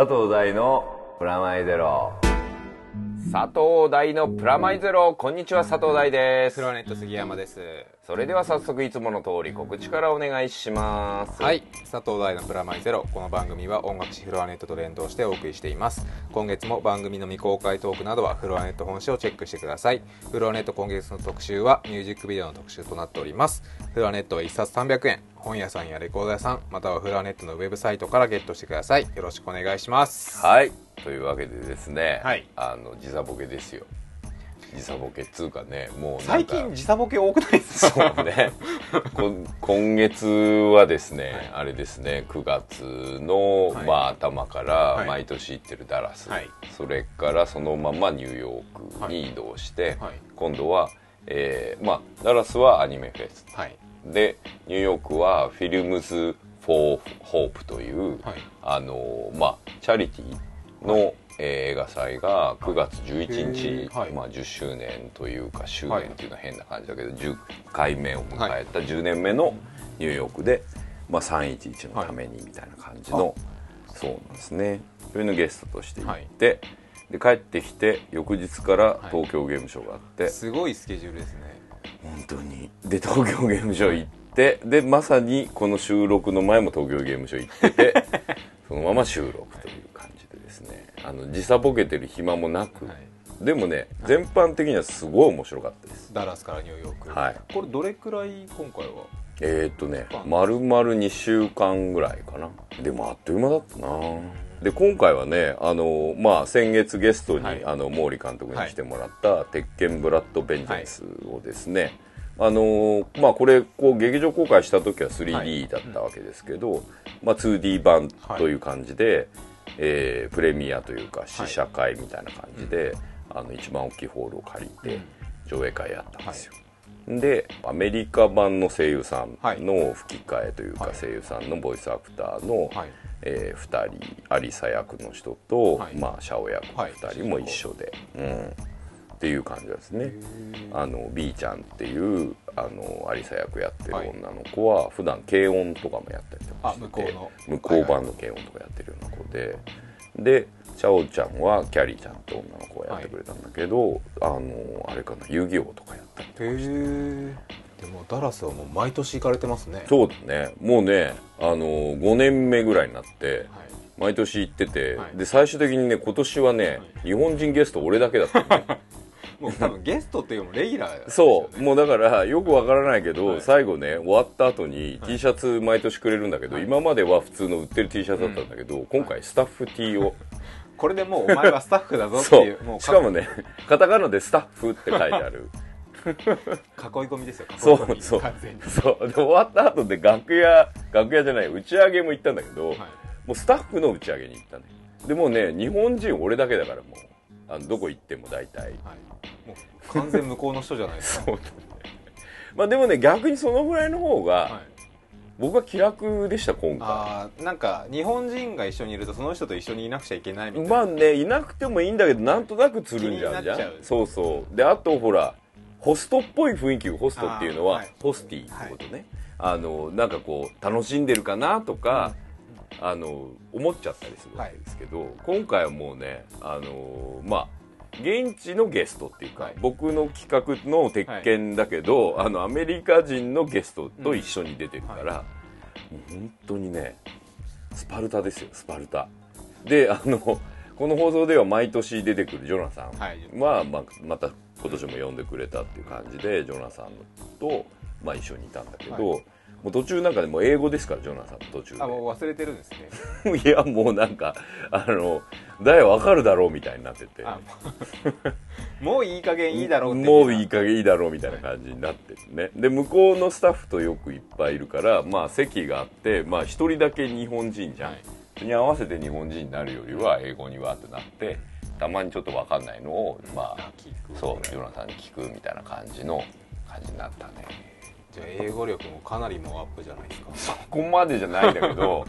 佐藤大のプラマイゼロ。佐藤大のプラマイゼロ。こんにちは佐藤大です。フロアネット杉山ですそれでは早速いつもの通り告知からお願いします。はい。佐藤大のプラマイゼロ。この番組は音楽誌フロアネットと連動してお送りしています。今月も番組の未公開トークなどはフロアネット本誌をチェックしてください。フロアネット今月の特集はミュージックビデオの特集となっております。フロアネットは1冊300円。本屋さんやレコード屋さんまたはフロアネットのウェブサイトからゲットしてください。よろしくお願いします。はい。というわけでですね、はい。あの時差ボケですよ時差ボケっつうかねもう最近時差ボケ多くないですか？そうね。こ今月はですね、あれですね9月の、はい。まあ、頭からはい。毎年行ってるダラス、はい。それからそのままニューヨークに移動して、はい。今度は、えーまあ、ダラスはアニメフェス。はい。でニューヨークはフィルムズ・フォー・ホープという、はい。あのまあ、チャリティーの、えー映画祭が9月11日、はい。まあ、10周年というか周はい年っていうのは変な感じだけど、10回目を迎えた10年目のニューヨークで、まあ、311のためにみたいな感じの、そうなんですね。それのゲストとして行って、で帰ってきて翌日から東京ゲームショウがあって、すごいスケジュールですね。本当に。で東京ゲームショウ行ってでまさにこの収録の前も東京ゲームショウ行ってて そのまま収録というあの時差ボケてる暇もなく、はい。でもね全般的にはすごい面白かったです。ダラスからニューヨーク。はい。これどれくらい今回は？えー、っとね丸々2週間ぐらいかな。でもあっという間だったな。で今回はねあの、まあ、先月ゲストに、はい。あの毛利監督に来てもらった「鉄拳ブラッド・ベンジャンス」をですね、あのまあこれこう劇場公開した時は 3D だったわけですけど、まあ、2D 版という感じで、えープレミアというか試写会みたいな感じで、あの一番大きいホールを借りて上映会やったんですよ、でアメリカ版の声優さんの吹き替えというか、はい。声優さんのボイスアクターの、はい。え2人アリサ役の人と、はい。まあ、シャオ役のはい2人も一緒で、うん、っていう感じですね。あの B ちゃんっていうあのアリサ役やってるはい。女の子は普段軽音とかもやったりとかあしてて向こうの。向こう版の軽音とかやってるような子で、でシャオちゃんはキャリーちゃんって女の子をやってくれたんだけど、あのあれかな遊戯王とかやったりとかへえでもダラスはもう毎年行かれてますね。そうだね。もうねあの5年目ぐらいになって、はい。毎年行ってて、はい。で最終的にね今年はね、日本人ゲスト俺だけだったのね もう多分ゲストっていうもレギュラーね。そう。もうだからよくわからないけど、はい。最後ね終わった後に T シャツ毎年くれるんだけど、はい。今までは普通の売ってる T シャツだったんだけど、今回スタッフ T を、これでもうお前はスタッフだぞってそいうもううしかもねカタカナでスタッフって書いてある。囲い込みですよそうそう。そう。で終わった後で楽屋楽屋じゃない打ち上げも行ったんだけど、はい。もうスタッフの打ち上げに行ったねでもうね日本人俺だけだからもうあのどこ行っても大体。はい。もう完全向こうの人じゃないですか。そうだね。まあでもね逆にそのぐらいの方が、はい。僕は気楽でした今回。あーなんか日本人が一緒にいるとその人と一緒にいなくちゃいけないみたいな。まあねいなくてもいいんだけどなんとなくつるんじゃうじゃん。そうそう。であとほらホストっぽい雰囲気ホストっていうのは、はい。ホスティってことね、あのなんかこう楽しんでるかなとか、あの思っちゃったりするわけですけど、今回はもうねあのまあ現地のゲストっていうか、はい。僕の企画の鉄拳だけど、あのアメリカ人のゲストと一緒に出てるから、もう本当にねスパルタですよスパルタ。であのこの放送では毎年出てくるジョナサン。はい。は、まあ、また今年も呼んでくれたっていう感じでジョナサンと、まあ、一緒にいたんだけど、はいもう途中なんかでもう英語ですからジョナサン途中あもう忘れてるんですね。で いやもうなんかあの誰わかるだろうみたいになってて。あ もういい加減いいだろうってもういい加減いいだろうみたいな感じになってるね。で向こうのスタッフとよくいっぱいいるからまあ席があってまあ一人だけ日本人じゃん、はい。それに合わせて日本人になるよりは英語にわーってなってたまにちょっと分かんないのをまあそうジョナサンに聞くみたいな感じの感じになったねじゃあ英語力もかなりもうアップじゃないですか。そこまでじゃないんだけど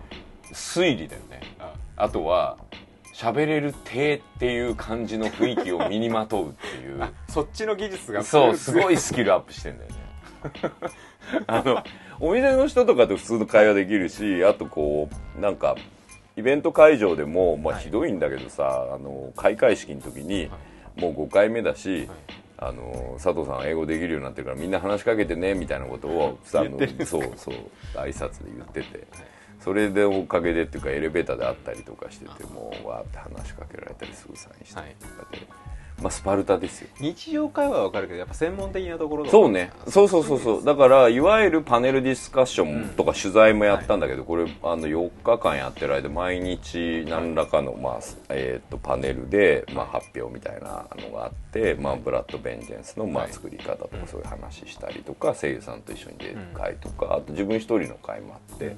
推理だよね。あ。あとは喋れる手っていう感じの雰囲気を身にまとうっていう。そっちの技術がそうすごいいスキルアップしてんだよね。あのお店の人とかと普通の会話できるしあとこうなんかイベント会場でも、まあ、はい。ひどいんだけどさ、あの開会式の時に、もう5回目だし、あの佐藤さん英語できるようになってるからみんな話しかけてねみたいなことをあのそうそう挨拶で言ってて、それでおかげでっていうかエレベーターで会ったりとかしててもうわーって話しかけられたりすぐサインしたりとかで、まあスパルタですよ。日常会話はわかるけどやっぱ専門的なところそうね。そうそうそうそう。だからいわゆるパネルディスカッションとか取材もやったんだけど、これあの4日間やってる間毎日何らかの、まあえー、とパネルで、まあ、発表みたいなのがあって、まあ、ブラッド・ベンジェンスの、まあ、はい。作り方とかそういう話したりとか声優さんと一緒に出る会とか、あと自分一人の会もあって。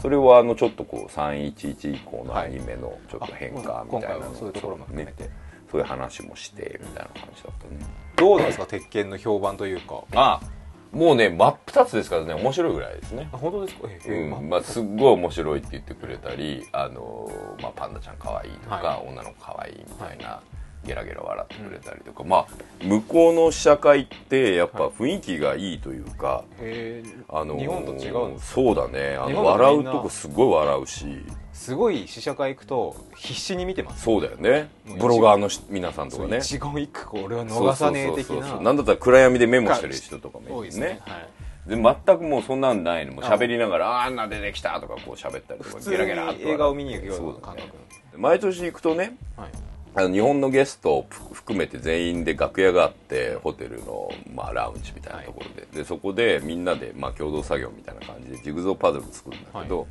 それはあのちょっとこう311以降のアニメのちょっと変化みたいなのあ今回はそういうところも含めて。ねそういう話もしてみたいな感じだったね。どうなんですか鉄拳の評判というか。あもうね真っ二つですからね。面白いぐらいですね。あ本当ですか？ええうん。まあ、すっごい面白いって言ってくれたり、あのまあ、パンダちゃん可愛いとか、は女の子可愛いみたいな、ゲラゲラ笑ってくれたりとか、まあ向こうの試写会ってやっぱ雰囲気がいいというか、えあの日本と違うそうだね。あ日の笑うとこすごい笑うしすごい試写会行くと必死に見てます。そうだよね。ブロガーのし皆さんとかね。一言一句俺は逃さねえ的な。なんだったら暗闇でメモしてる人とかもいるね。ですね。はい。で全くもうそんなんないの。もう喋りながら「ああんな出てきた」とかこう喋ったりとか普通に映画を見に行くような感覚。毎年行くとねはい。あの日本のゲストを含めて全員で楽屋があってホテルの、まあ、ラウンジみたいなところで,、でそこでみんなで、まあ、共同作業みたいな感じでジグゾーパズル作るんだけど、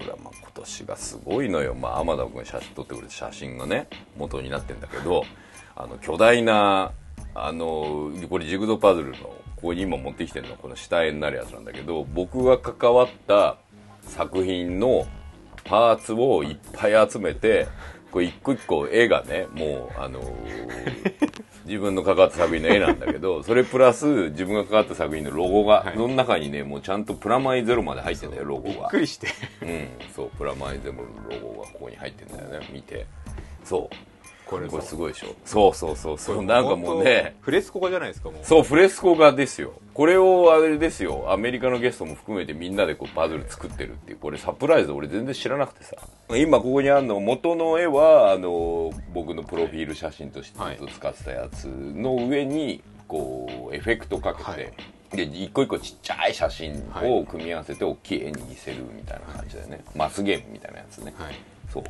それはまあ今年がすごいのよ、まあ、天田君写真撮ってくれた写真がね元になってんだけどあの巨大なあのこれジグゾーパズルのここに今持ってきてるのはこの下絵になるやつなんだけど僕が関わった作品のパーツをいっぱい集めてこれ一個一個絵がねもうあのー 自分の関わった作品の絵なんだけどそれプラス自分が関わった作品のロゴが、その中にねもうちゃんとプラマイゼロまで入ってんだよロゴびっがくりして。うんそうプラマイゼロのロゴがここに入ってんだよね見て。そうこれこれすごいでしょ。そうそうそう。そうなんかもうね。フレスコ画じゃないですかもう。そう、フレスコ画ですよ。これをあれですよ、アメリカのゲストも含めてみんなでこうパズル作ってるっていう、これサプライズ俺全然知らなくてさ。今ここにあるの、元の絵は、あの、僕のプロフィール写真としてずっと使ってたやつの上に、こう、エフェクトかけて、はい。で、一個一個ちっちゃい写真を組み合わせて大きい絵に見せるみたいな感じだよね。マスゲームみたいなやつね。はい。そう。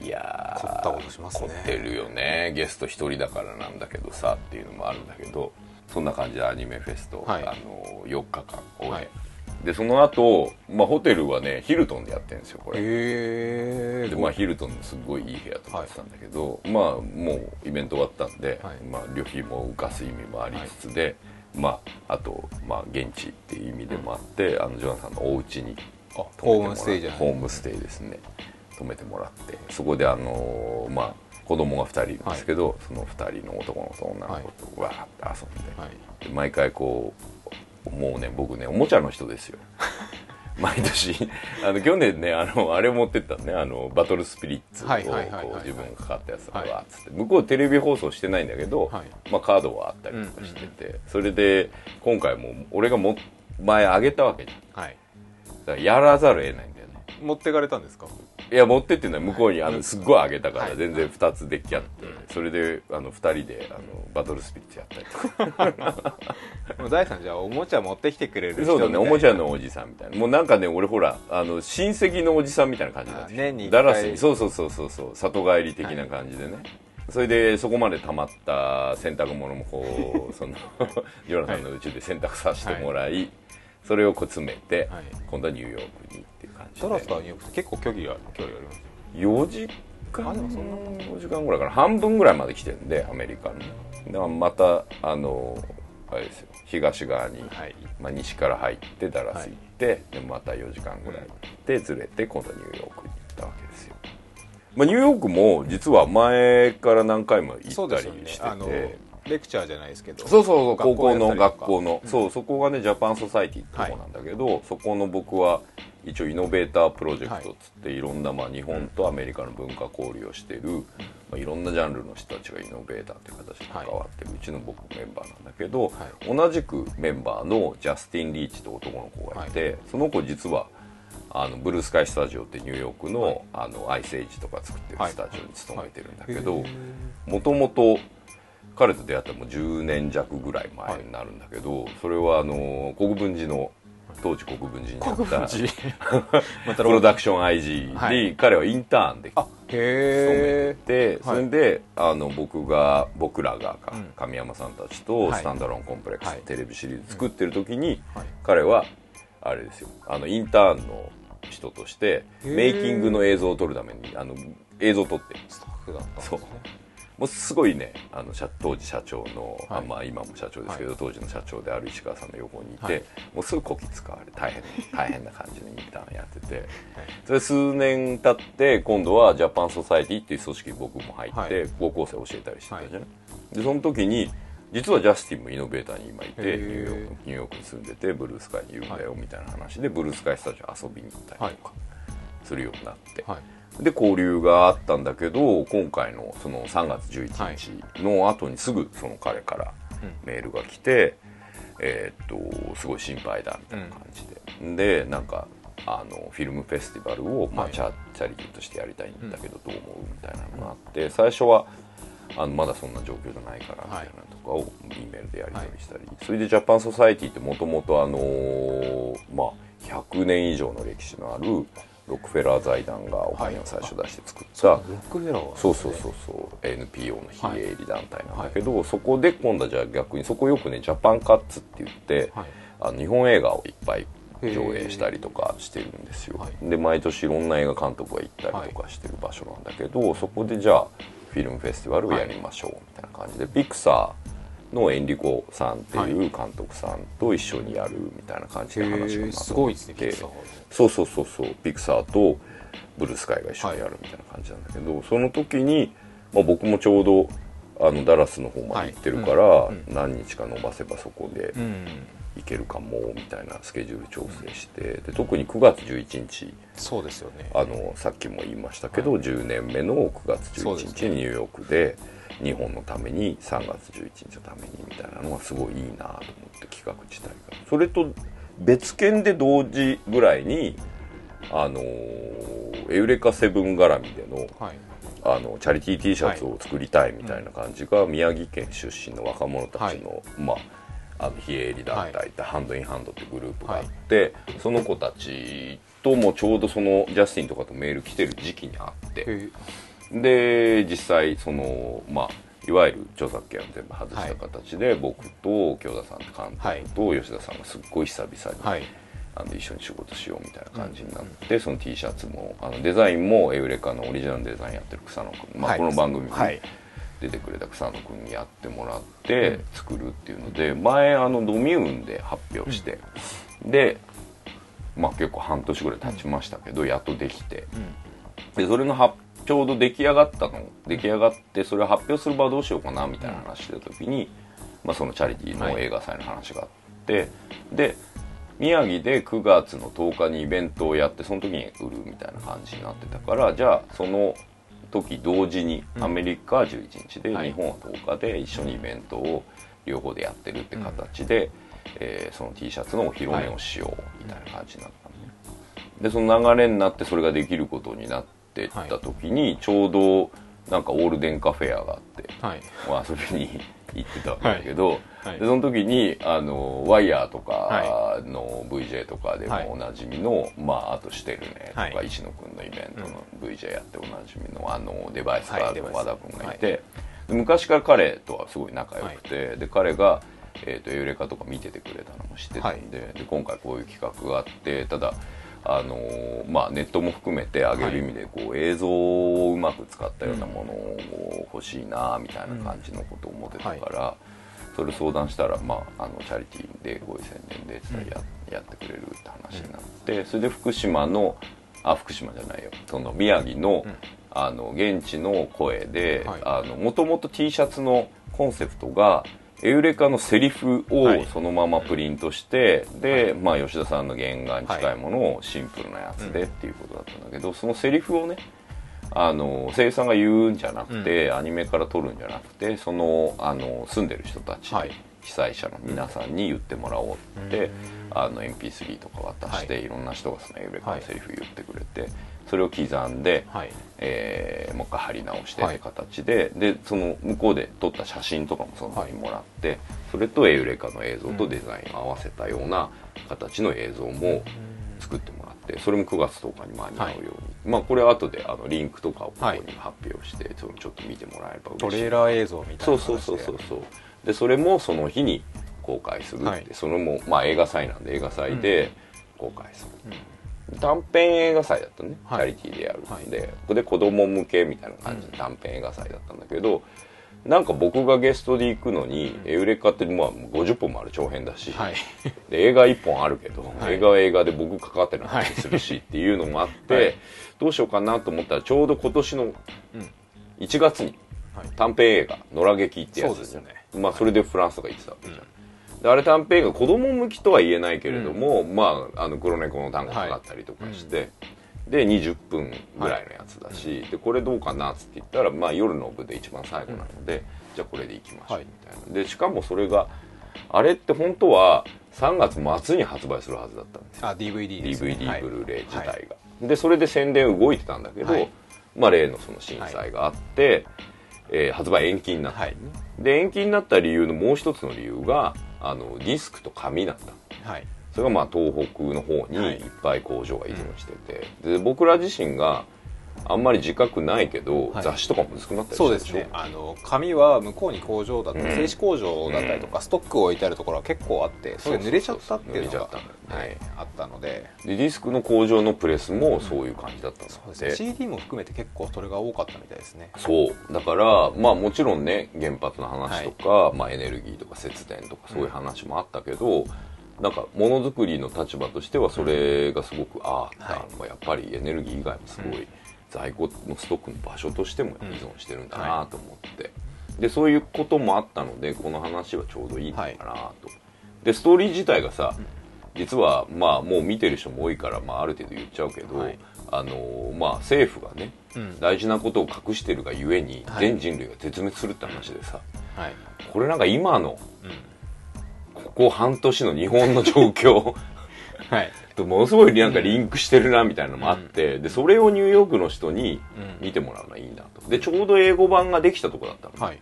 いやー凝ったことしますね。凝ってるよね。ゲスト一人だからなんだけどさっていうのもあるんだけどそんな感じでアニメフェスト、はい。あの4日間終え、はい。でその後、まあホテルはねヒルトンでやってるんですよこれ、へえでまあヒルトンのすごいいい部屋とかってたんだけど、まあもうイベント終わったんで、はい。まあ旅費も浮かす意味もありつつで、まああとまあ現地っていう意味でもあって、あのジョナさんのお家にあホームステイじゃない。ホームステイですね泊めてもらってそこであのーまあ子供が2人いるんですけど、その2人の男の子と女の子とわーって遊んで,、はい。で毎回こうもうね僕ねおもちゃの人ですよ。毎年。あの去年ねあのあれを持ってったのねあのバトルスピリッツを自分がかかったやつをはい。わーっつって。向こうテレビ放送してないんだけど、はい。まあ、カードはあったりとかしてて、それで今回も俺がも前あげたわけじゃん。はい。だからやらざるを得ないん持ってかれたんですか？いや持ってってんのは向こうにあのすっごいあげたかはい。ら全然2つデッキあってそれであの2人であのバトルスピリッツやったり。と かもう大さんじゃあおもちゃ持ってきてくれる人そうだねおもちゃのおじさんみたいな。もうなんかね俺ほらあの親戚のおじさんみたいな感じになってきてあ年に一ダ回ラスにそうそうそうそうそう里帰り的な感じでね、それでそこまで溜まった洗濯物もこう そのジョナサンのうちで洗濯させてもらい、それをこう詰めて、はい。今度はニューヨークにっていう感じで。ダラスからニューヨークって結構距離が距離があります4時間あでもそんな4時間ぐらいかな。半分ぐらいまで来てるんでアメリカの。だからまたあのあれですよ。東側に、はい。まあ、西から入ってダラス行って、でまた4時間ぐらいでずれて今度ニューヨークに行ったわけですよ、まあ、ニューヨークも実は前から何回も行ったりしてて。よねレクチャーじゃないですけどそうそうそう高校の学校の、そうそこがねジャパンソサイティってとこなんだけど、そこの僕は一応イノベータープロジェクトっつって、い、ろんなまあ日本とアメリカの文化交流をしてる、まあ、いろんなジャンルの人たちがイノベーターっていう形で関わってる、うちの僕メンバーなんだけど、同じくメンバーのジャスティン・リーチと男の子がいて、その子実はあのブルースカイスタジオってニューヨークの,、あのアイスエイジとか作ってるスタジオに勤めてるんだけどもともと彼と出会ったのも10年弱ぐらい前になるんだけど、それはあの国分寺の当時国分寺にあった またプロダクション IG はい。に彼はインターンであへえでそれで、あの僕が僕らが神山さんたちとはい。スタンダローンコンプレックスはい。テレビシリーズ作ってる時に、はい。彼はあれですよあのインターンの人としてメイキングの映像を撮るためにあの映像を撮ってるスタッフだったんですそう。ねもうすごいねあの社当時社長の、はい。あまあ今も社長ですけど、は当時の社長である石川さんの横にいて、はい。もうすぐこき使われ大変 大変な感じのインターンやっててそれ数年経って今度はジャパンソサイティっていう組織に僕も入って、はい。高校生教えたりしてたじゃない、でその時に実はジャスティンもイノベーターに今いてニューヨークニューヨークに住んでてブルースカイにいるんだよみたいな話でブルースカイスタジオ遊びに行ったりとかするようになって、はい。で交流があったんだけど今回のその3月11日の後にすぐその彼からメールが来て、えーっとすごい心配だみたいな感じで、でなんかあのフィルムフェスティバルを、まあはい。チャチャリティーとしてやりたいんだけどどう思うみたいなのがあって最初はあのまだそんな状況じゃないからみたいなのとかを E メールでやり取りしたり、それでジャパンソサイティってもともとあのーまあ100年以上の歴史のあるロックフェラー財団がお金を最初出して作った、ロックフェラーはそうそうそうそう。NPO の非営利団体なんだけど、そこで今度はじゃあ逆にそこよくねジャパンカッツって言って、はい。あの日本映画をいっぱい上映したりとかしてるんですよ、はい。で毎年いろんな映画監督が行ったりとかしてる場所なんだけど、そこでじゃあフィルムフェスティバルをやりましょうみたいな感じで、ピクサーのエンリコさんっていう監督さんと一緒にやるみたいな感じで話がへえまとすごいですねそうそうそうそう。ピクサーとブルースカイが一緒にやるみたいな感じなんだけど、その時に、まあ、僕もちょうどあのダラスの方まで行ってるから、何日か伸ばせばそこでうん。行けるかもみたいなスケジュール調整して、で特に9月11日。そうですよね。あのさっきも言いましたけど、10年目の9月11そうですね。日にニューヨークで日本のために3月11日のためにみたいなのがすごいいいなと思って企画自体がそれと別件で同時ぐらいにあのーエウレカセブン絡みでのはい。あのチャリティー T シャツを作りたいみたいな感じが、宮城県出身の若者たちの、まあ、あの非営利団体って、ハンドインハンドってグループがあって、その子たちともちょうどそのジャスティンとかとメール来てる時期にあってで実際そのまあいわゆる著作権を全部外した形で、僕と京田さんって監督と吉田さんがすっごい久々に、はい。あの一緒に仕事しようみたいな感じになって、その T シャツもあのデザインもエウレカのオリジナルデザインやってる草野君、まあ、はい。この番組にはい。出てくれた草野君にやってもらって作るっていうので、前あのドミューンで発表して、で、まあ、結構半年ぐらい経ちましたけど、やっとできて。でそれの発ちょうど出来上がったの出来上がってそれを発表する場はどうしようかなみたいな話してた時に、まあ、そのチャリティーの映画祭の話があって、で宮城で9月の10日にイベントをやってその時に売るみたいな感じになってたからじゃあその時同時にアメリカは11日で、はい。日本は10日で一緒にイベントを両方でやってるって形で、えーその T シャツのお披露目をしようみたいな感じになったのね、でその流れになってそれができることになってった時に、ちょうどなんかオールデンカフェアがあって、はい。まあ遊びに行ってたわけだけど、はい。でその時にあのワイヤーとかはの VJ とかではい。もおなじみの、まああとしてるねとか、はい石野君のイベントの VJ やっておなじみのあのデバイスガールのはい和田君がいて、で昔から彼とはすごい仲良くて、で彼が、えー、とエウレカとか見ててくれたのも知ってたんで,、で今回こういう企画があってただあのーまあ、ネットも含めて上げる意味でこう、映像をうまく使ったようなものを欲しいなみたいな感じのことを思ってたから、それ相談したら、まあ、あのチャリティーでこういう宣伝でや,、やってくれるって話になってそれで福島のあ福島じゃないよ。その宮城の,、あの現地の声ではい。もともと T シャツのコンセプトがエウレカのセリフはい。をそのままプリントして、で、まあ、吉田さんの原画に近いものをシンプルなやつでっていうことだったんだけど、そのセリフをねあの声優さんが言うんじゃなくて、アニメから撮るんじゃなくてそのあの住んでる人たち、はい。記載者の皆さんに言ってもらおうって、あの MP3 とか渡して、、はい。ろんな人がそのエウレカのセリフ言ってくれて、それを刻んで、はい。えーもう一回貼り直してってはい。形で、でその向こうで撮った写真とかもその時にもらって、それとエウレカの映像とデザインを合わせたような形の映像も作ってもらってそれも9月10日に間に合うように、まあこれは後であのリンクとかをここに発表して、ちょっと見てもらえればト嬉しいレーラー映像みたいなそうそうそうそうそう。でそれもその日に公開するって、はい。それもまあ映画祭なんで映画祭で公開する、短編映画祭だったね、はい。チャリティーでやるんで、で子供向けみたいな感じの短編映画祭だったんだけど、なんか僕がゲストで行くのに、エウレカってまあ50本もある長編だし、はい。で映画1本あるけど、はい。映画は映画で僕関わってなかったりするし、っていうのもあって、はい。どうしようかなと思ったらちょうど今年の1月にはい。短編映画「野良劇」ってやつそうですよね。まあそれでフランスとか行ってたわけじゃん、であれ短編映画子供向きとは言えないけれども、まああの黒猫の単語かかったりとかして、で20分ぐらいのやつだし、でこれどうかなっつって言ったら、まあ、夜の部で一番最後なので、じゃあこれでいきましょうはい。みたいな、でしかもそれがあれって本当は3月末に発売するはずだったんですよ。あ DVD ですね。DVD、はい。ブルーレイ自体が、はい。でそれで宣伝動いてたんだけど、はい。まあ例のその震災があって、えー発売延期になった、はい。で延期になった理由のもう一つの理由があのディスクと紙だった。はい。それがまあ東北の方にはい。いっぱい工場が依存してて、で僕ら自身があんまり自覚ないけど、はい。雑誌とかも薄くなったりそうですね。あの紙は向こうに工場だったり、うん。製紙工場だったりとか、ストックを置いてあるところは結構あってそれ濡れちゃったっていうのがあったので。でディスクの工場のプレスもそういう感じだったんだそうって、ですね。CD も含めて結構それが多かったみたいですね。そう。だからまあもちろんね原発の話とか、まあ、エネルギーとか節電とかそういう話もあったけど、なんかものづくりの立場としてはそれがすごく、ああ、はい。まあやっぱりエネルギー以外もすごい在庫のストックの場所としても依存してるんだなと思って、でそういうこともあったのでこの話はちょうどいいのかなと、でストーリー自体がさ、実はまあもう見てる人も多いから、まあ、ある程度言っちゃうけど、はい。あのーまあ政府がね、うん。大事なことを隠してるがゆえにはい。全人類が絶滅するって話でさ、はい、これなんか今のうん。ここ半年の日本の状況はいとものすごいなんかリンクしてるなみたいなのもあって、でそれをニューヨークの人にうん。見てもらうのはいいなと。でちょうど英語版ができたとこだったの、はい。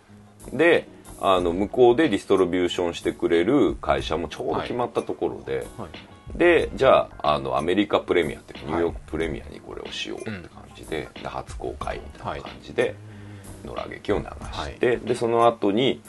であの向こうでディストリビューションしてくれる会社もちょうど決まったところで、はい。でじゃああのアメリカプレミアっていうかニューヨークプレミアにこれをしようって感じで,、で初公開みたいな感じで野良劇を流して、でその後に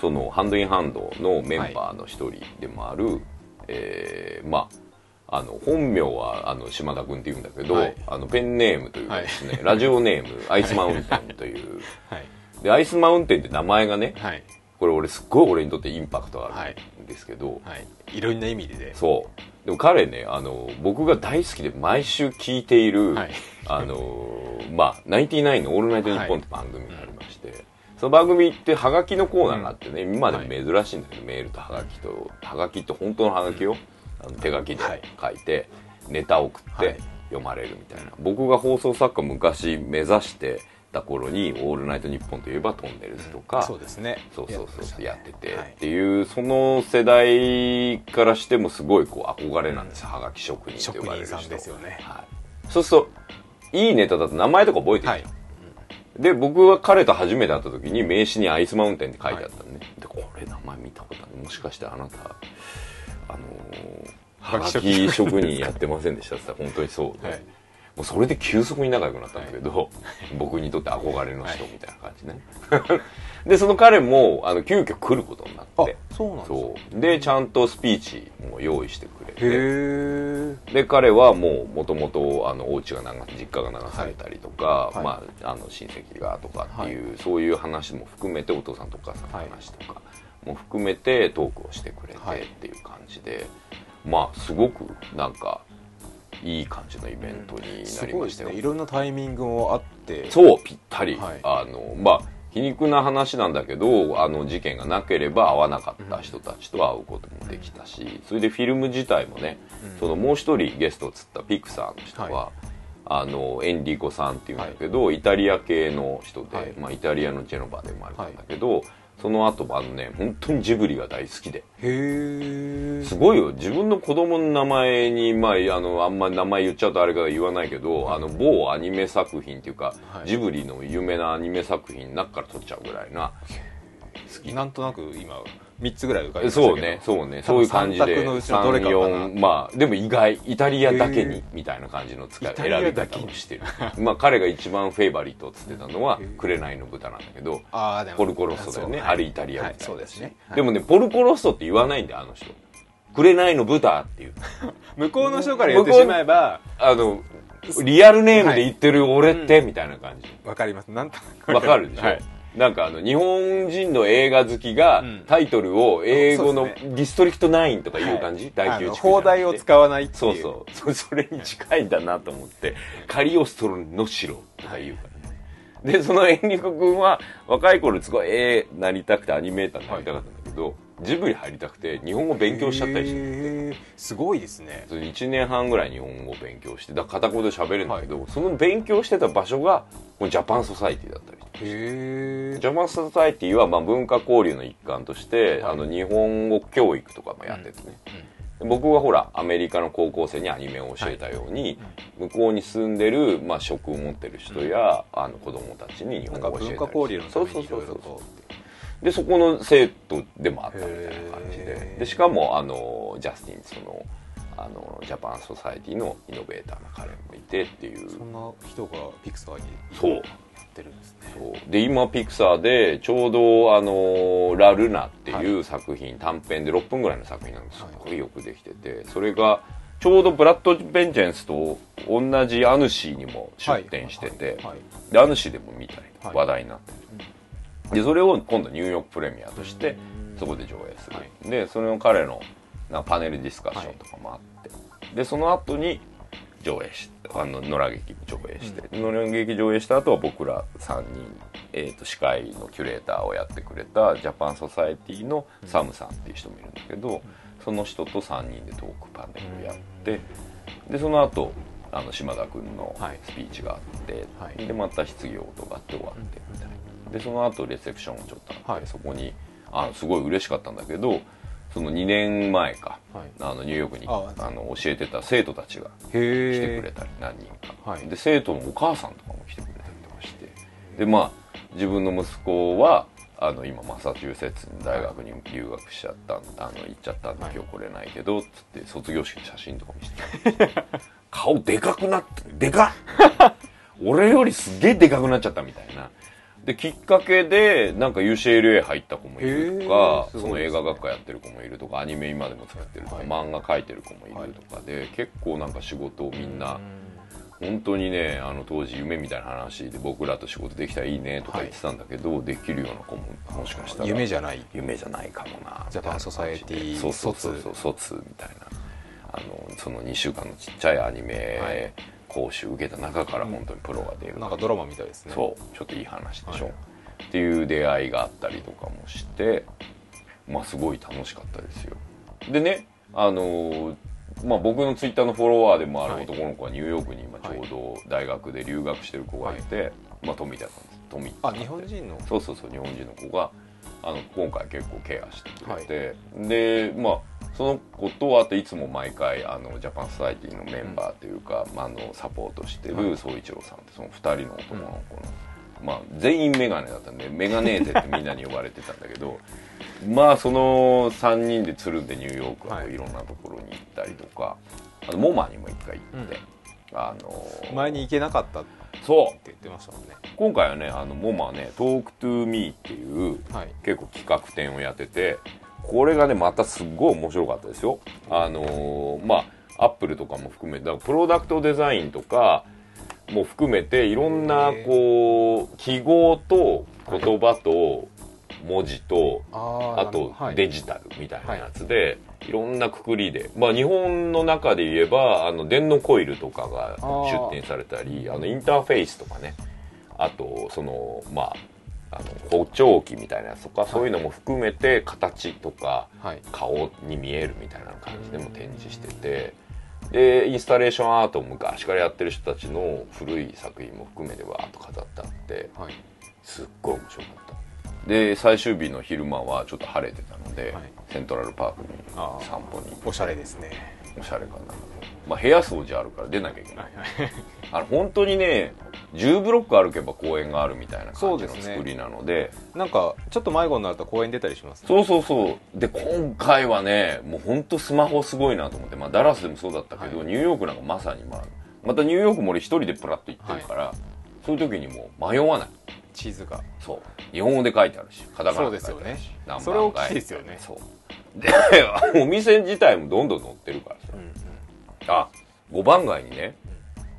そのハンドインハンドのメンバーの一人でもある、えーまああの本名はあの島田君っていうんだけど、はい。あのペンネームというかですね、ラジオネームアイスマウンテンという。はい。でアイスマウンテンって名前がねはい。これ俺すっごい俺にとってインパクトあるんですけど、はい。い。ろんな意味でね。そう。でも彼ねあの僕が大好きで毎週聞いている、はい。あのまあ「ナインティナインのオールナイトニッポン」って番組がありまして、その番組ってハガキのコーナーがあってね、今でも珍しいんだけど、メールとハガキと。ハガキって本当のハガキを、あの手書きではい。書いて、ネタを送っはい。て読まれるみたいな、僕が放送作家昔目指してた頃に「オールナイトニッポン」といえばトンネルズとか、そうですね。そうそうそうやってて、はい。っていうその世代からしてもすごいこう憧れなんですよ、はがき職人と呼ばれる人。職人さんですよね。はい、そうするといいネタだと名前とか覚えてる、はい。で僕は彼と初めて会った時に名刺にアイスマウンテンって書いてあったのね、でこれ名前見たことある。もしかしてあなたあのーはがき職人やってませんでしたって言ったら本当にそうで、はいもうそれで急速に仲良くなったんだけど、僕にとって憧れの人みたいな感じね。で、その彼も、あの、急遽来ることになあって。そうなんです。で、ちゃんとスピーチも用意してくれて。で、彼はもう、もともと、あの、お家が流実家が流されたりとか、はい。まあ、あの、親戚がとかっていう、そういう話も含めて、お父さんとお母さんのはい。話とかも含めて、トークをしてくれてはいっていう感じで、まあ、すごく、なんか、いい感じのイベントになすりましたよ。ごいですね。いろんなタイミングもあって。そうぴったり、はい。あのまあ皮肉な話なんだけどあの事件がなければ会わなかった人たちと会うこともできたし、それでフィルム自体もね、そのもう一人ゲストを釣ったピクサーの人は、はあのエンリコさんっていうんだけど、イタリア系の人で、はい。まあ、イタリアのジェノバで生まれたんだけど、その後もあのね本当にジブリが大好きで。へえすごいよ。自分の子供の名前に、まあ、あのあんまり名前言っちゃうとあれから言わないけど、あの某アニメ作品っていうか、はい。ジブリの有名なアニメ作品の中から撮っちゃうぐらいななんとなく今3つぐらい浮かびましたけど。そうねそうね。そういう感じで。三択のうちのどれかかな。3-4まあでも意外イタリアだけにみたいな感じの使い選びだけに。方をしてる。まあ彼が一番フェイバリットっつってたのは「紅の豚」なんだけどああでもポルコロッソだよね、あれイタリアみはいたいなそうですね、はい。でもねポルコロッソって言わないんだよあの人「紅の豚」っていう。向こうの人から言ってしまえばあのリアルネームで言ってる俺って、みたいな感じ。わかります。なんとなわかるでしょ、はいなんかあの日本人の映画好きがうん。タイトルを英語のディストリクト9とかいう感じ、あ大宮の地区放題を使わないってそいう。うそう。そ それに近いんだなと思って。カリオストロの城とか言うからね、でそのエンリコ君は若い頃すごい絵なりたくてアニメーターになりたかったんだけど、ジブリ入りたくて日本語勉強しちゃったりして。すごいですね。それ1年半ぐらい日本語を勉強してだから片言で喋るんだけど、その勉強してた場所がジャパンソサイティだったりジャパンソサイティはまあ文化交流の一環として、あの日本語教育とかもやっててね、僕はほらアメリカの高校生にアニメを教えたように、向こうに住んでる、まあ、職を持ってる人や、あの子供たちに日本語を教えたり文化交流のためにいそうそうそうそうろいろとでそこの生徒でもあったみたいな感じへでー。でしかもあのジャスティンそのあのジャパンソサイティのイノベーターな彼もいてっていう。そんな人がピクサーにそう。やってるんですね。そう。で今ピクサーでちょうどあのラ・ルナっていう作品、短編で6分ぐらいの作品なんですすごいよくできてて。それがちょうどブラッド・ベンジェンスと同じアヌシーにも出展してて、はい。はい。でアヌシーでも見たりはい。話題になってる、でそれを今度ニューヨークプレミアとしてそこで上映する、はい。でそれの彼のなパネルディスカッションとかもあって、でその後に上映しあの野良劇上映して、野良劇上映した後は僕ら3人、えー、と司会のキュレーターをやってくれたジャパンソサエティのサムさんっていう人もいるんだけど、その人と3人でトークパネルをやって、でその後あの島田君のはい。スピーチがあって、はい。でまた質疑応答があって終わってみたいなでその後レセプションをちょっとあって、はい。そこにあすごい嬉しかったんだけどその2年前か、はい。あのニューヨークにああの教えてた生徒たちがへ来てえくれたり何人か、はい。で生徒のお母さんとかも来てくれたりとかしてでまあ自分の息子はあの今マサチューセッツに大学に留学しちゃったんあの行っちゃったんではい。今日来れないけどつって卒業式の写真とか見せて。顔でかくなってでかっ。俺よりすげえでかくなっちゃったみたいなできっかけでなんか UCLA 入った子もいるとかその映画学科やってる子もいるとかアニメ今でも作ってるとか、はい。漫画描いてる子もいるとかで、結構なんか仕事をみんな本当にねあの当時夢みたいな話で僕らと仕事できたらいいねとか言ってたんだけど、できるような子ももしかしたら夢じゃない。夢じゃないかもなジャパンソサエティそうそうそうそう卒みたいなあのその2週間のちっちゃいアニメ講習受けた中から本当にプロが出る、なんかドラマみたいですね。そう。ちょっといい話でしょ、はい。っていう出会いがあったりとかもしてまあすごい楽しかったですよ。でねあのーまあ、僕のツイッターのフォロワーでもあるはい。男の子はニューヨークに今ちょうど大学で留学してる子がいて、まあ富田さんです。富って。あ日本人の？そうそうそう日本人の子があの今回結構ケアしてくれて、でまあその子とあといつも毎回あのジャパンソサイティのメンバーというか、まあ、あのサポートしてる宗一郎さんってその2人の男の子の、まあ、全員メガネだったんでメガネーテってみんなに呼ばれてたんだけどまあその3人でつるんでニューヨークはい。いろんなところに行ったりとか、あのモマにも一回行って、あの前に行けなかったって言ってましたもんね。今回はねあのモマね「Talk to Me」っていうはい。結構企画展をやっててこれがねまたすっごい面白かったですよ。あのーまあアップルとかも含めてだからプロダクトデザインとかも含めていろんなこう記号と言葉と文字とああとはい。デジタルみたいなやつで、い、ろんなくくりで、まあ、日本の中で言えばあの電脳コイルとかが出展されたりあのインターフェースとかね。あとそのまああの補聴器みたいなやつとか、そういうのも含めて形とかはい。顔に見えるみたいな感じでも展示してて。でインスタレーションアートを昔からやってる人たちの古い作品も含めてわーっと飾ってあってはい。すっごい面白かった。で最終日の昼間はちょっと晴れてたので、はい。セントラルパークに散歩におしゃれですね。おしゃれかな、まあ、部屋掃除あるから出なきゃいけない、はいはい。あの本当にね10ブロック歩けば公園があるみたいな感じのそうですね。作りなので。なんかちょっと迷子になると公園出たりします？そうそうそう。で今回はねもう本当スマホすごいなと思って、まあ、ダラスでもそうだったけど、はい。ニューヨークなんかまさにまあまたニューヨークも俺一人でプラッと行ってるから、そういう時にもう迷わない。地図が。そう。日本語で書いてあるしカタカナで書いてあるしそうですよね。それ大街きいですよね。そう。で お店自体もどんどん載ってるからさ、あ5番街にね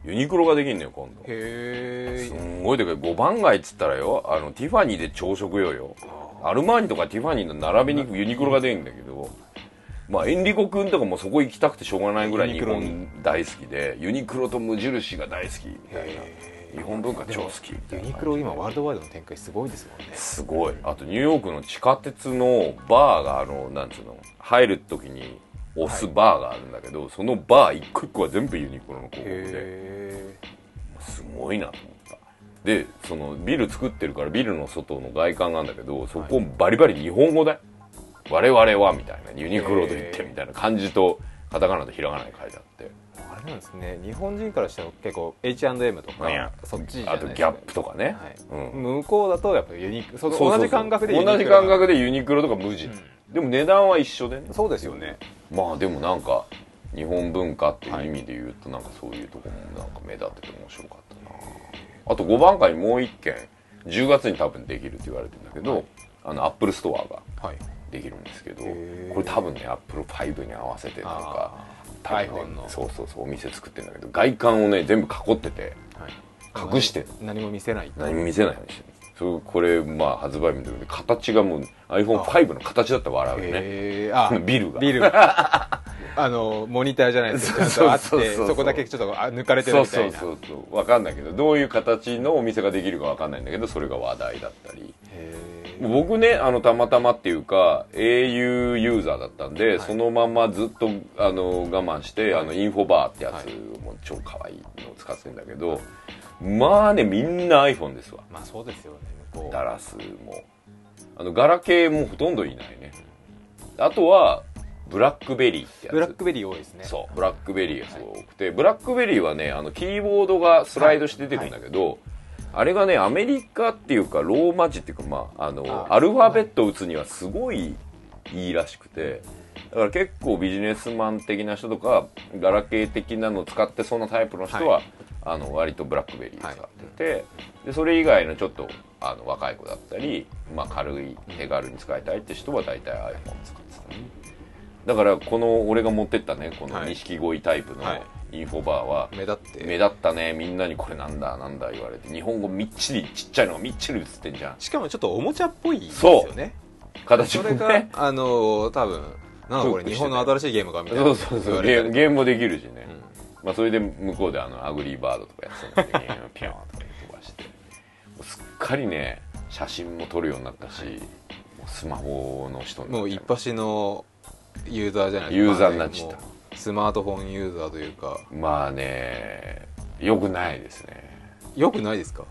ユニクロができんのよ今度。へすえんごいでかい5番街っつったらよあのティファニーで朝食用よ。アルマーニとかティファニーの並びにユニクロが出るんだけどまあエンリコ君とかもそこ行きたくてしょうがないぐらい日本大好きでユニクロと無印が大好きみたいな。日本文化超好きユニクロ今ワールドワイドの展開すごいですもんね。すごい。あとニューヨークの地下鉄のバーがあのなんつうの入る時に押すバーがあるんだけど、そのバー一個一個は全部ユニクロの広告で。へすごいなと思った。でそのビル作ってるからビルの外の外観なんだけどそこバリバリ日本語で「我々は」みたいなユニクロと言ってみたいな漢字とカタカナとひらがなで書いてあって。えあれなんですね。日本人からしても結構 H&M とかそっちあとギャップとかね、はい。うん。向こうだとやっぱユニクロ同じ感覚でユニクロ。同じ感覚でユニクロとか無地、でも値段は一緒でね。そうですよねまあでもなんか日本文化っていう意味で言うとなんかそういうとこもなんか目立ってて面白かったな。あと5番街にもう一軒10月に多分できるって言われてるんだけど、あのアップルストアがはい。できるんですけどへー。これ多分ねアップル5に合わせてなんかあ多分ねそうそうそうお店作ってるんだけど外観をね全部囲っててはい。隠して何も見せない。何も見せないようにしてるそうこれまあ発売日の時に形がもう iPhone5 の形だったら笑うよね。あ ビルが。ビル。が あのモニターじゃないですか。ちゃんとあってそこだけちょっとあ抜かれてるみたいな。そうそうそう分かんないけどどういう形のお店ができるか分かんないんだけどそれが話題だったり。へ僕ねあのたまたまっていうか au ユーザーだったんで、そのままずっとあの我慢して、あのインフォバーってやつも超可愛いのを使ってるんだけど、まあねみんな iPhone ですわ。えまあそうですよね向こう。ダラスも。あのガラケーもほとんどいないね。あとはブラックベリーってやつ。ブラックベリー多いですね。そうブラックベリーがすごい多くて、ブラックベリーはねあのキーボードがスライドして出てくるんだけど、あれがねアメリカっていうかローマ字っていうかまああのあアルファベットを打つにはすごいいいらしくて。だから結構ビジネスマン的な人とかガラケー的なのを使ってそんなタイプの人は、はあの割とブラックベリー使ってて、でそれ以外のちょっとあの若い子だったり、まあ、軽い手軽に使いたいって人は大体 iPhone 使ってたね。だからこの俺が持ってったねこのはい。錦鯉タイプのはい。インフォバーは目立って。目立ったねみんなにこれなんだなんだ言われて日本語みっちりちっちゃいのがみっちり写ってんじゃん。しかもちょっとおもちゃっぽいですよね。形もそれがねあの多分なんだこれ日本の新しいゲームかみたいな。そうそうそう。ゲームムゲームもできるしね、まあ、それで向こうであのアグリーバードとかやってたんでピョンとか飛ばして。すっかりね写真も撮るようになったし、もうスマホの人もう一発のユーザーじゃないですか。ユーザーになっちゃった。もうスマートフォンユーザーというか。まあねよくないですね。よくないですか？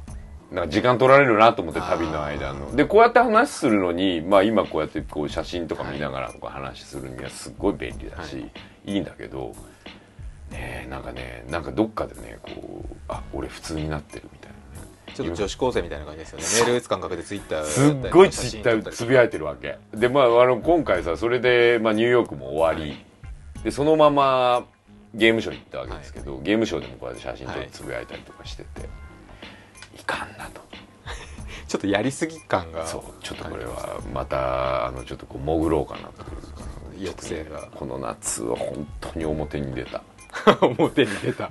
なんか時間取られるなと思って旅の間の。でこうやって話するのに、まあ、今こうやってこう写真とか見ながらとか話するにはすっごい便利だし、、はいいんだけどねえなんかねなんかどっかでねこうあ俺普通になってるみたいなね。ちょっと女子高生みたいな感じですよね。メール打つ感覚でツイッターすっごいツイッターつぶやいてるわけ。でまああの今回さそれで、まあ、ニューヨークも終わり、でそのままゲームショー行ったわけですけど、ゲームショーでもこうやって写真ちょっとつぶやいたりとかしてて、い、かんなと。ちょっとやりすぎ感が。そうちょっとこれはまたあのちょっとこう潜ろうかなという抑制が。この夏は本当に表に出た 表に出た。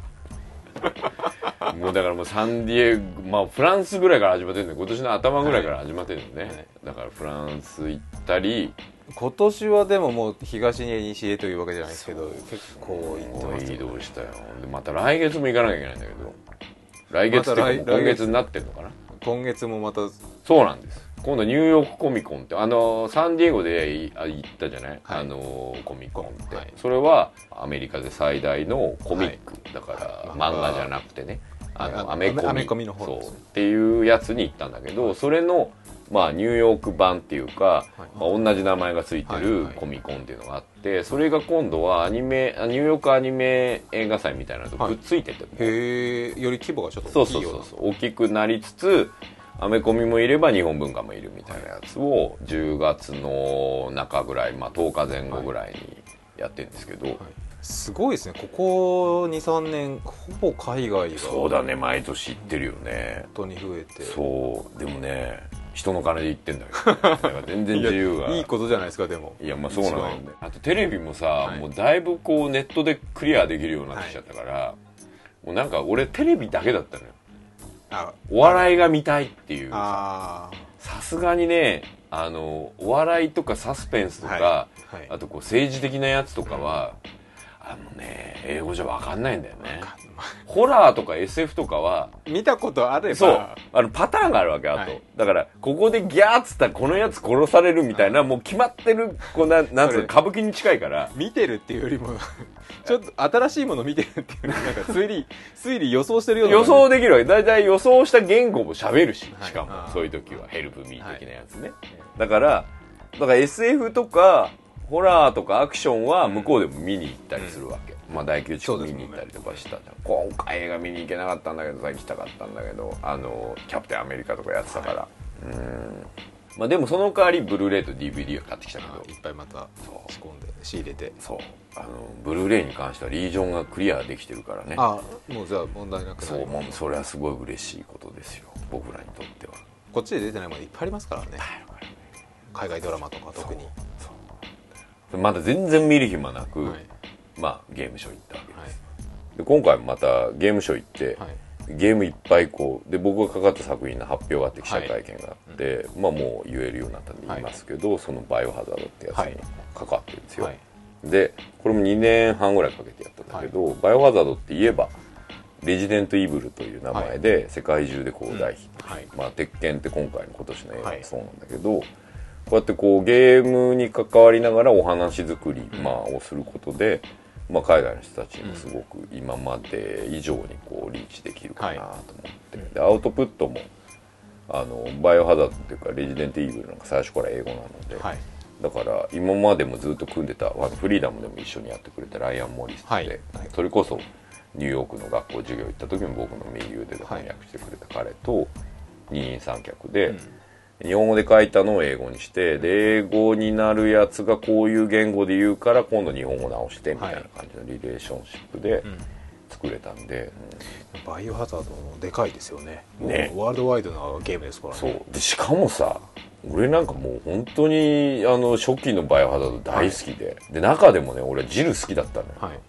もうだからもうサンディエゴまあフランスぐらいから始まってるんだよ。今年の頭ぐらいから始まってるんだよね、はい。だからフランス行ったり今年はでももう東に西へというわけじゃないですけど結構行ってます移動したよ。でまた来月も行かなきゃいけないんだけど。来月って今月になってんのかな。今月もまたそうなんです今度ニューヨークコミコンってあのサンディエゴで行ったじゃない、はい。あのコミコンって、はい。それはアメリカで最大のコミック、だからはい漫画じゃなくてね。あのあアメコミ。の方そう。っていうやつに行ったんだけどそれのまあ、ニューヨーク版っていうか、はい。まあ、同じ名前がついてはいはいるコミコンっていうのがあってそれが今度はアニメあニューヨークアニメ映画祭みたいなのとくっついてて、へえより規模がちょっと大きいような。そうそう。大きくなりつつアメコミもいれば日本文化もいるみたいなやつを10月の中ぐらい、まあ、10日前後ぐらいにやってるんですけど、すごいですね。ここ23年ほぼ海外が。そうだね。毎年行ってるよね。本当に増えて。そう。でもね人の金で行ってんだけどだから全然自由が。いやいいことじゃないですかでも。いやまあそうなんだよね。あとテレビもさ、はい。もうだいぶこうネットでクリアできるようになってきちゃったから、もうなんか俺テレビだけだったのよ。あお笑いが見たいっていうさ。すがにねあのお笑いとかサスペンスとか、はいはい。あとこう政治的なやつとかは、あのね英語じゃ分かんないんだよね ホラーとか SF とかは見たことあれば。そう。あのパターンがあるわけあと、はい。だからここでギャーっつったらこのやつ殺されるみたいな、もう決まってるこうなんなんつう歌舞伎に近いから。見てるっていうよりも ちょっと新しいもの見てるっていうなんか推理推理予想してるような。予想できるわけ。大体予想した言語も喋るし、はい。しかもあー。そういう時はヘルプミー的なやつね、だからだから SF とかホラーとかアクションは向こうでも見に行ったりするわけ、まあ大宮地区見に行ったりとかしたじゃん、今回映画見に行けなかったんだけどさ行きたかったんだけどあのキャプテンアメリカとかやってたから、うん。まあでもその代わりブルーレイと DVD を買ってきたけど。あいっぱいまたそう。仕込んで仕入れて。そう。あのブルーレイに関してはリージョンがクリアできてるからね。あもうじゃあ問題なく。なそうりもうそれはすごい嬉しいことですよ。僕らにとっては。こっちで出てないものいっぱいありますからね。海外ドラマとか特に。まだ全然見る暇なく、はいまあゲームショー行ったわけです、はい。で今回もまたゲームショー行って、はい。ゲームいっぱいこうで僕がかかった作品の発表があって記者会見があって、まあもう言えるようになったんで言いますけど、そのバイオハザードってやつに関わってるんですよ、はい。でこれも2年半ぐらいかけてやったんだけど、バイオハザードって言えばレジデントイーブルという名前で世界中でこう大ヒット、はい。まあ、鉄拳って今回の今年の映画もそうなんだけど、こうやってこうゲームに関わりながらお話作り、まあ、をすることで、まあ、海外の人たちにもすごく今まで以上にこうリーチできるかなと思って、でアウトプットもあのバイオハザードっていうかレジデントイーブルなんか最初から英語なので、はい。だから今までもずっと組んでたあのフリーダムでも一緒にやってくれたライアン・モリスって、はい。それこそニューヨークの学校授業行った時も僕の右腕で翻訳してくれた彼と二人三脚で、日本語で書いたのを英語にしてで英語になるやつがこういう言語で言うから今度日本語直してみたいな感じのリレーションシップで作れたんで、バイオハザードもでかいですよね。ね。ワールドワイドなゲームですからね。そう。でしかもさ俺なんかもう本当にあの初期のバイオハザード大好きで、で中でもね俺ジル好きだったのよ、はい。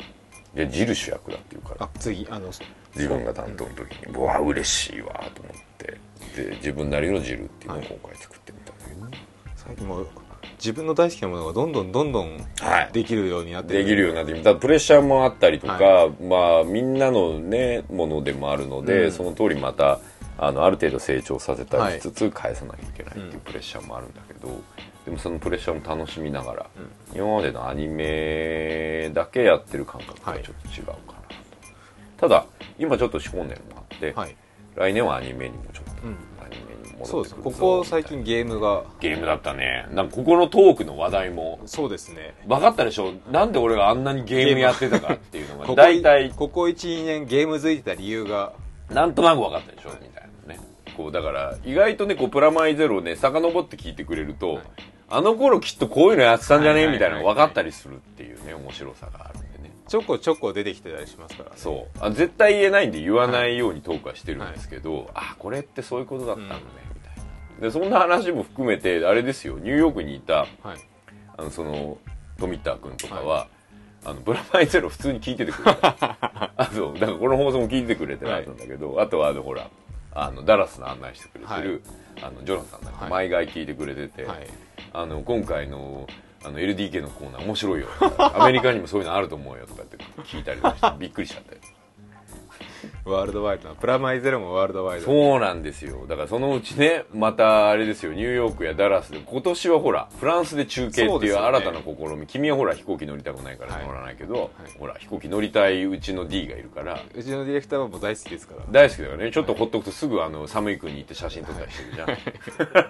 でジル主役だっていうから。あ次あの自分が担当の時に。うわ嬉しいわと思ってで自分なりのジルっていうのを今回作ってみたんだけどね、最近もう自分の大好きなものがどんどんどんどんはい。できるようになってできるようになってきただプレッシャーもあったりとか、まあみんなのねものでもあるので、うん。その通りまたあのある程度成長させたりしつつ返さなきゃいけないっていうプレッシャーもあるんだけど、でもそのプレッシャーも楽しみながら、今までのアニメだけやってる感覚がちょっと違うかなと、ただ今ちょっと仕込んでるのがあって、はい。来年はアニメにもちょっと、うんアニメにそうですこ戻ってくるぞこ最近ゲームが。ゲームだったね。なんかここのトークの話題も。そうですね。分かったでしょ？なんで俺があんなにゲームやってたかっていうのが。大体。ここ12年ゲームづいてた理由が。なんとなく分かったでしょ？みたいなね。こうだから意外とねこうプラマイゼロをね遡って聞いてくれると、あの頃きっとこういうのやってたんじゃね？はいはいはい。みたいなのが分かったりするっていうね面白さがあるちょこちょこ出てきてたりしますからね。そう。あ絶対言えないんで言わないようにトークはしてるんですけど、あこれってそういうことだったんだね、みたいな。でそんな話も含めてあれですよ。ニューヨークにいたはい。あのその富田君とかは、あのブラマイゼロ普通に聞いててくれた。あそう。だからこの放送も聞いててくれてない。んだけど、あとはあのほらあのダラスの案内してくれてる、あのジョナサンなんかはい。毎回聞いてくれてて、はい。あの今回のあの LDK のコーナー面白いよアメリカにもそういうのあると思うよとかって聞いたりとかしてびっくりしちゃったよ。ワールドワイドなプラマイゼロもワールドワイド。そうなんですよ。だからそのうちねまたあれですよ。ニューヨークやダラスで今年はほらフランスで中継っていう新たな試み、君はほら飛行機乗りたくないからはい。乗らないけど、ほら飛行機乗りたいうちの D がいるから。うちのディレクターはもう大好きですから。大好きだからね。ちょっとほっとくとすぐあの寒い国行って写真撮ったりしてるじゃん、あ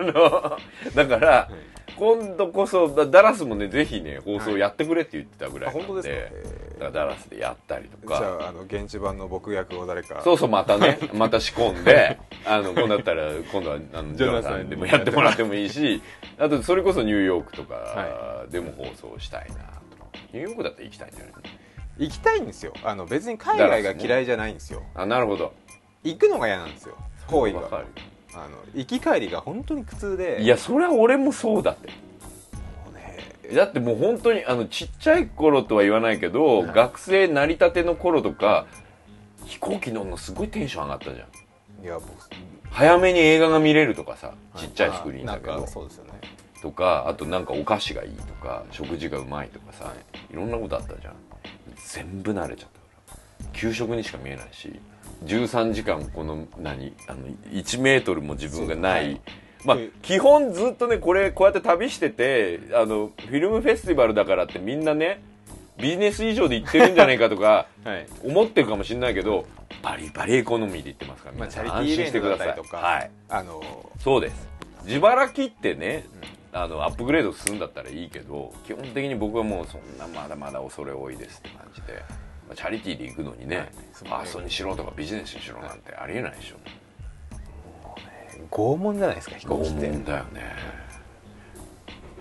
のだから、今度こそだダラスもねぜひね放送やってくれって言ってたぐらいなんで,、あ本当ですか？だからダラスでやったりとじゃかああの現地版の僕役を誰かそうそうまたね また仕込んであの今度だったら今度はあのジジョナサンでもやってもらってもいいし あとそれこそニューヨークとかはでも放送したいなとニューヨークだったら行きたいんじゃない行きたいんですよ。あの別に海外が嫌いじゃないんですよ。あなるほど。行くのが嫌なんですよ。行為が。あの行き帰りが本当に苦痛で。いやそれは俺もそうだって。だってもう本当にあのちっちゃい頃とは言わないけど、はい。学生成り立ての頃とか飛行機乗るのすごいテンション上がったじゃん。いや僕。早めに映画が見れるとかさちっちゃいスクリーンだけど、そうですよね。とかあとなんかお菓子がいいとか食事がうまいとかさ、い、ろんなことあったじゃん。全部慣れちゃったから。給食にしか見えないし13時間この何あの1メートルも自分がない、そうまあで基本ずっとねこれこうやって旅しててあのフィルムフェスティバルだからってみんなねビジネス以上で行ってるんじゃないかとか はい。思ってるかもしれないけどバリバリエコノミーで行ってますからまあ皆さんチャリティーイベントだったりとかはい。あのそうです。自腹切ってね、あのアップグレードするんだったらいいけど基本的に僕はもうそんなまだまだ恐れ多いですって感じで、まあチャリティーで行くのにね、はい。ファーストにしろとかビジネスにしろなんてありえないでしょ。拷問じゃないですか飛行拷機って。問だよね。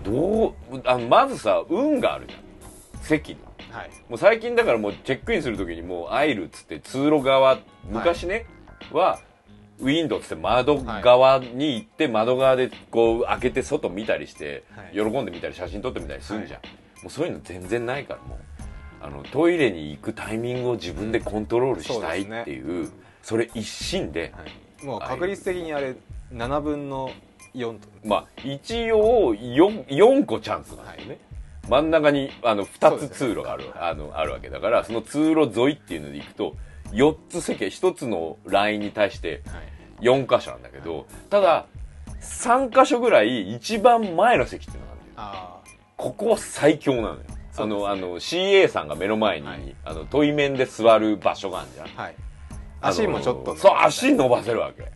どうあのまずさ運があるじゃん席にはい。もう最近だからもうチェックインするときにもうアイルっつって通路側昔ね、はウィンドウっつって窓側に行って窓側でこう開けて外見たりして、はい。喜んでみたり写真撮ってみたりするじゃん、もうそういうの全然ないからもうあのトイレに行くタイミングを自分でコントロールしたいっていうそれ一心で、はい。もう確率的にあれ7分の4とまあ一応 4, 4個チャンスなんですよね、真ん中にあの2つ通路がある,、あのあるわけだからその通路沿いっていうので行くと4つ席1つのラインに対してはい。4箇所なんだけどただ3箇所ぐらい一番前の席っていうのがあるんだよ。あここは最強なのよ。あの、あの CA さんが目の前に、はい。あの問い面で座る場所があるじゃん。あはい。足もちょっとそう足伸ばせるわけ。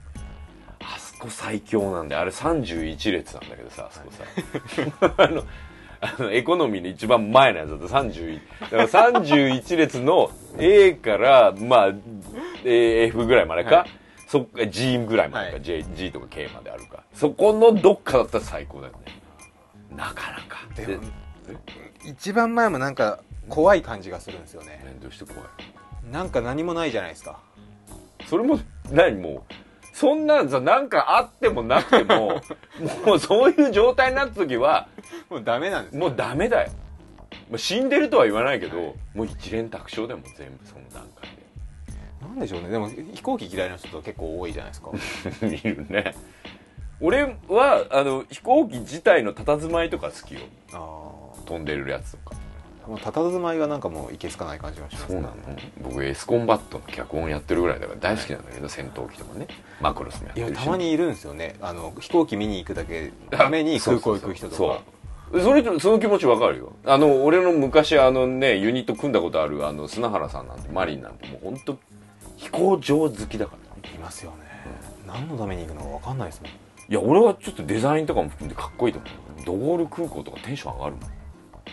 あそこ最強なんであれ31列なんだけどさあそこさ、あのあのエコノミーの一番前のやつだと31だから31列の A からまあ F ぐらいまでか、はい。そっか G ぐらいまでか、はい。J G とか K まであるか。そこのどっかだったら最高だよね。なかなか。でも一番前もなんか怖い感じがするんですよね。ねどうして怖い？なんか何もないじゃないですか。それも何？もうそんなんさなんかあってもなくても もうそういう状態になった時はもうダメなんですもうダメだよ、まあ、死んでるとは言わないけど、もう一連卓勝でもう全部その段階なんでしょうね。でも飛行機嫌いな人と結構多いじゃないですか。で見るね。俺はあの飛行機自体の佇まいとか好きよ。あ飛んでるやつとかあもう佇まいがなんかもういけつかない感じがしますそうなの。僕エスコンバットの脚本やってるぐらいだから大好きなんだけど戦闘機とかね。マクロスもやっているし。やたまにいるんですよね。あの飛行機見に行くだけために空港行く人とか。そう。それとその気持ちわかるよ。あの俺の昔あのねユニット組んだことあるあの砂原さんなんてマリンなんてもう本当飛行場好きだから。いますよね、何のために行くのか分かんないですもん。いや俺はちょっとデザインとかも含んでかっこいいと思う。ドゴール空港とかテンション上がるもん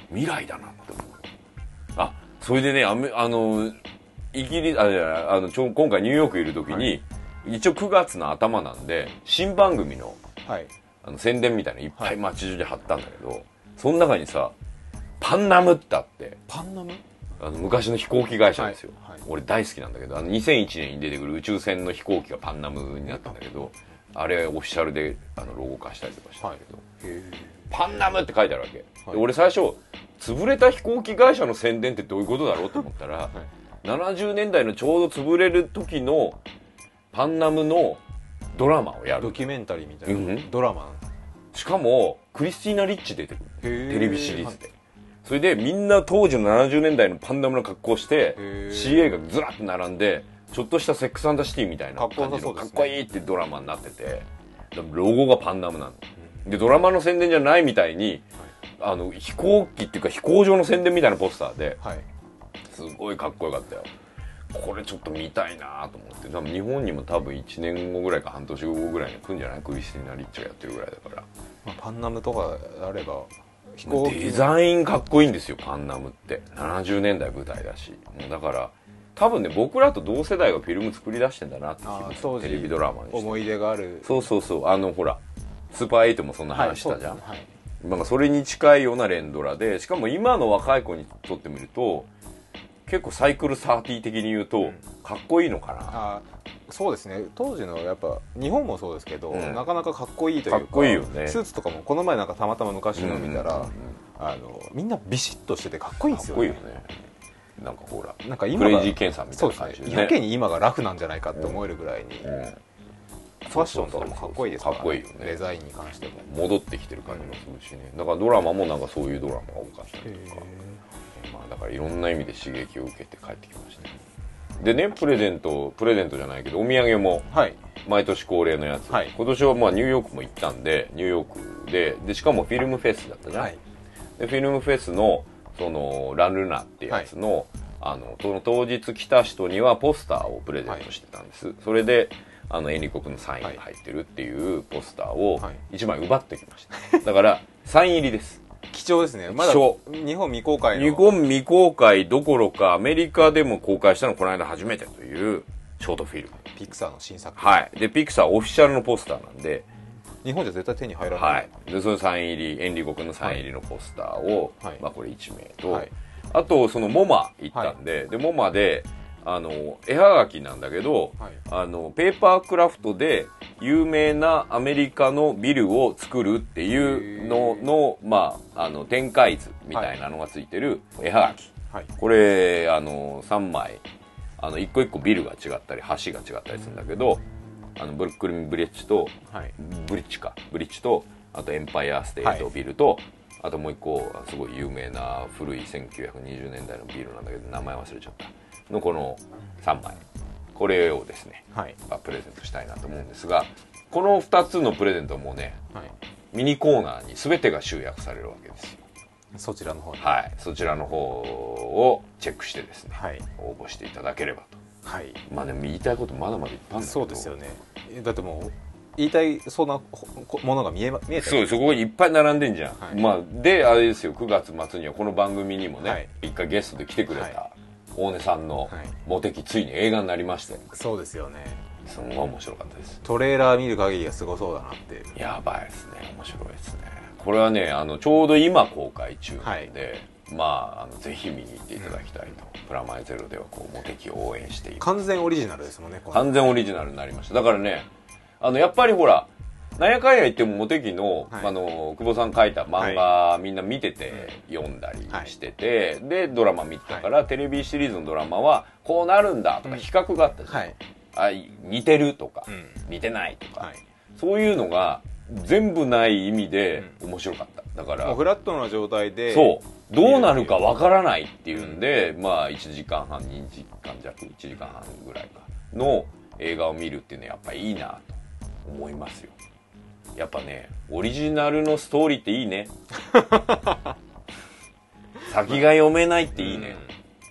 未来だなって思う。あそれでねあのイギリスあいやあのちょ今回ニューヨークいる時に、一応9月の頭なんで新番組のはい。あの宣伝みたいなのいっぱはい。い街中で貼ったんだけど、その中にさパンナムってあってパンナム？あの昔の飛行機会社ですよ、はい。はい。俺大好きなんだけどあの2001年に出てくる宇宙船の飛行機がパンナムになったんだけどあれオフィシャルであのロゴ化したりとかしたんだけど、へパンナムって書いてあるわけ、はい。で俺最初潰れた飛行機会社の宣伝ってどういうことだろうと思ったら、70年代のちょうど潰れる時のパンナムのドラマをやる。ドキュメンタリーみたいな、うん。ドラマ。しかもクリスティーナ・リッチ出てくるテレビシリーズで、それでみんな当時の70年代のパンナムの格好して CA がずらっと並んでちょっとしたセックスアンドザシティみたいな感じのかっこいいってドラマになってて。ロゴがパンナムなの、でドラマの宣伝じゃないみたいに、あの飛行機っていうか飛行場の宣伝みたいなポスターではい。すごいかっこよかったよ。これちょっと見たいなと思って。多分日本にも多分1年後ぐらいか半年後ぐらいに来るんじゃないクリスティーナ・リッチがやってるぐらいだから。まあ、パンナムとかあれば飛行機デザインかっこいいんですよパンナムって。70年代舞台だし。もうだから多分ね僕らと同世代がフィルム作り出してんだなってテレビドラマにして。思い出がある。そうそうそう。あのほらスーパーエイトもそんな話したじゃん、はいなんかそれに近いような連ドラでしかも今の若い子にとってみると結構サイクル30的に言うと、うん。かっこいいのかな。あそうですね。当時のやっぱ日本もそうですけど、うん。なかなかかっこいいというかかっこいいよね。スーツとかもこの前なんかたまたま昔の見たら、うん。うんうんあのみんなビシッとしててかっこいいんかですよね。っこいいよね。なんかほらなんか今がクレイジーケンさんみたそいうな感じでですね。やけに今がラフなんじゃないかって思えるぐらいに、うんファッションとかもかっこいいですから、かっこいいよね。デザインに関しても戻ってきてる感じもするしね。だからドラマもなんかそういうドラマが多かったりとか。まあだからいろんな意味で刺激を受けて帰ってきましたね。でねプレゼントプレゼントじゃないけどお土産もはい。毎年恒例のやつ、はい。今年はまあニューヨークも行ったんでニューヨークででしかもフィルムフェスだったじゃん、はい。でフィルムフェスのそのランルナってやつの,、あのその当日来た人にはポスターをプレゼントしてたんです、それであのエンリコ君のサインが入ってるっていうポスターをはい。1枚奪ってきました。だからサイン入りです。貴重ですね。まだ日本未公開の。日本未公開どころかアメリカでも公開したのこの間初めてというショートフィルム。ピクサーの新作、はい。でピクサーオフィシャルのポスターなんで。日本じゃ絶対手に入らない、はい、でそのサイン入りエンリコ君のサイン入りのポスターを、はい。まあ、これ1名と、はい。あとそのモマ行ったんで、でモマであの絵はがきなんだけど、はい。あのペーパークラフトで有名なアメリカのビルを作るっていうのの,、まあ、あの展開図みたいなのがついてる絵はがき、はい。これあの3枚。あの一個一個ビルが違ったり橋が違ったりするんだけどあのブルックリンブリッジとはい。ブリッジか。ブリッジとあとエンパイアステートビルと、あともう一個すごい有名な古い1920年代のビルなんだけど名前忘れちゃったのこの3枚。これをですね、はい。まあプレゼントしたいなと思うんですがこの2つのプレゼントもねはい。ミニコーナーに全てが集約されるわけですよ。そちらの方に。はい。そちらの方をチェックしてですね、はい。応募していただければと。はい。まあでも言いたいことまだまだいっぱいあるんだけど。そうですよね。えだってもう言いたいそうなものが見えま見えてそうそこにいっぱい並んでんじゃん、はい。まあであれですよ。9月末にはこの番組にもね、はい。一回ゲストで来てくれはた大根さんのはい。モテ期ついに映画になりまして。そうですよね。すんごい面白かったです。トレーラー見る限りがすごそうだなって。やばいですね。面白いですね。これはねあのちょうど今公開中なんで、まああのぜひ見に行っていただきたいと、プラマイゼロではこうモテ期を応援しています。完全オリジナルですもんね完全オリジナルになりました。だからねあのやっぱりほらなんやかんや言ってもモテ期の,、はい。あの久保さん書いた漫画、みんな見てて読んだりしてて、でドラマ見てたから、テレビシリーズのドラマはこうなるんだとか比較があったじゃん、はい。あ似てるとか、うん。似てないとか、はい。そういうのが全部ない意味で面白かった。だからフラットな状態でそう。どうなるかわからないっていうんで、まあ1時間半2時間弱1時間半ぐらいかの映画を見るっていうのはやっぱいいなと思いますよやっぱねオリジナルのストーリーっていいね。先が読めないっていいね、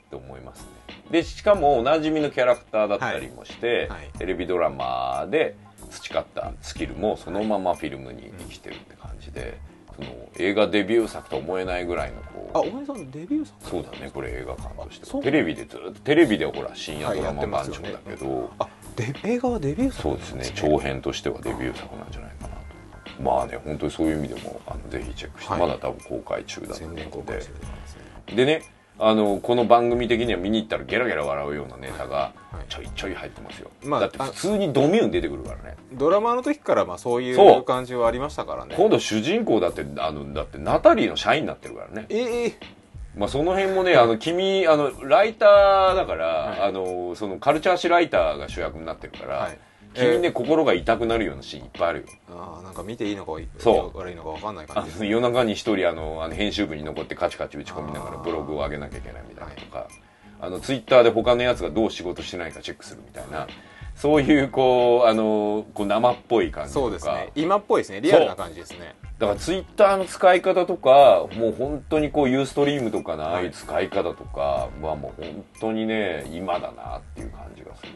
って思いますね。でしかもおなじみのキャラクターだったりもして、はい。はい。テレビドラマで培ったスキルもそのままフィルムに生きてるって感じで、その映画デビュー作と思えないぐらいのこうあお前さんデビュー作？そうだねこれ映画館としてテレビでずっとテレビでほら深夜ドラマ番長ってますよね。だけど、あで映画はデビュー作そうですね長編としてはデビュー作なんじゃないかな。とまあね本当にそういう意味でもあのぜひチェックして、はい。まだ多分公開中だと思うので。ですね。あのこの番組的には見に行ったらゲラゲラ笑うようなネタがはい。ちょいちょい入ってますよ、まあだって普通にドミューン出てくるからね。ドラマの時からまあそういそう。う感じはありましたからね。今度主人公だってあのだってナタリーの社員になってるからね。ええ。まあ、その辺もね、あの、君、あの、ライターだから、はい。あの、その、カルチャー誌ライターが主役になってるから、はい君ね、心が痛くなるようなシーンいっぱいあるよ。ああなんか見ていいのかそう。悪いのか分かんないあ感じ。の夜中に一人、あの、あの編集部に残ってカチカチ打ち込みながらブログを上げなきゃいけないみたいなとか、あのツイッターで他のやつがどう仕事してないかチェックするみたいなそういうこうあのこう生っぽい感じとか。そうですね。今っぽいですね。リアルな感じですね。だからツイッターの使い方とかもう本当にこうユーストリームとかのああいう使い方とかはもう本当にね今だなっていう感じがする。し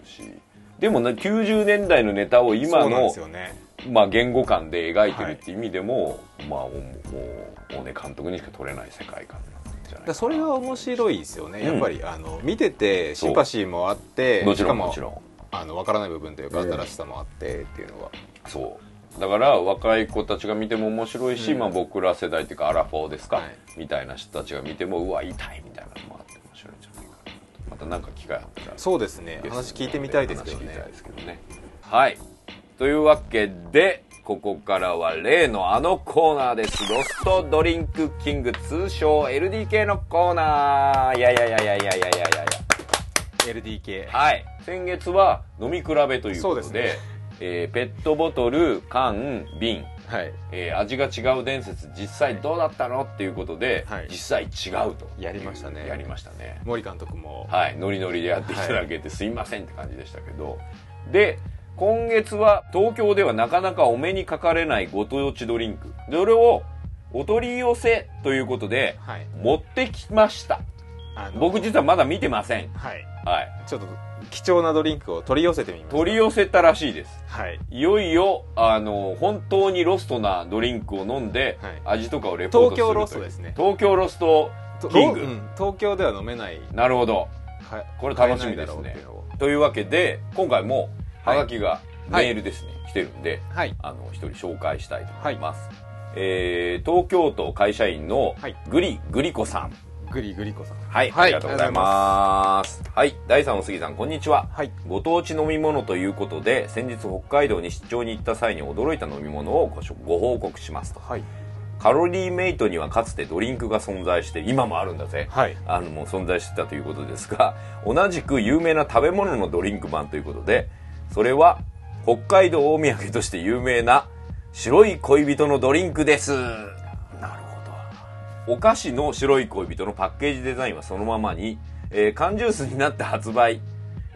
でもね90年代のネタを今のね。まあ、言語感で描いてるっていう意味でも、まあもうもうもうね監督にしか撮れない世界観じそれが面白いですよね、うん。やっぱりあの見ててシンパシーもあってもちろんしかももちろん。あの分からない部分というか新しさもあってっていうのは、そう。だから若い子たちが見ても面白いし、うん。まあ、僕ら世代っていうかアラフォーですか、はい。みたいな人たちが見てもうわ痛いみたいな。のもまた何か機会あったらそうですね。話聞いてみたいですけどね。いですけどね。はい。というわけでここからは例のあのコーナーです。ロストドリンクキング通称 LDK のコーナー。いやいやいやいやいやいやいや。いや LDK はい。先月は飲み比べということでですね。えーペットボトル缶瓶はい。えー味が違う伝説実際どうだったのっていうことで、はい。実際違うと。やりましたね。やりましたね。森監督も。はい。ノリノリでやっていただけてすいませんって感じでしたけど。で今月は東京ではなかなかお目にかかれないご当地ドリンク。それをお取り寄せということではい。持ってきました。僕実はまだ見てません。はい。はい。ちょっと貴重なドリンクを取り寄せてみました。取り寄せたらしいです。はい。いよいよあの本当にロストなドリンクを飲んで、はい。味とかをレポートする東京ロストですね。東京ロストとキング。ロうん。東京では飲めない。なるほど。はこれ楽しみですね。というわけで今回もはい。ハガキがメールですね、来てるんではい。あの一人紹介したいと思います、えー東京都会社員のはい。グリグリコさんグリグリコさん。はい、はい。ありがとうございます。はい第3の杉さんこんにちは。はい。ご当地飲み物ということで先日北海道に出張に行った際に驚いた飲み物をごご報告しますと。はい。カロリーメイトにはかつてドリンクが存在して今もあるんだぜ。はい。あのもう存在してたということですが同じく有名な食べ物のドリンク版ということでそれは北海道お土産として有名な白い恋人のドリンクですお菓子の白い恋人のパッケージデザインはそのままに、えー缶ジュースになって発売。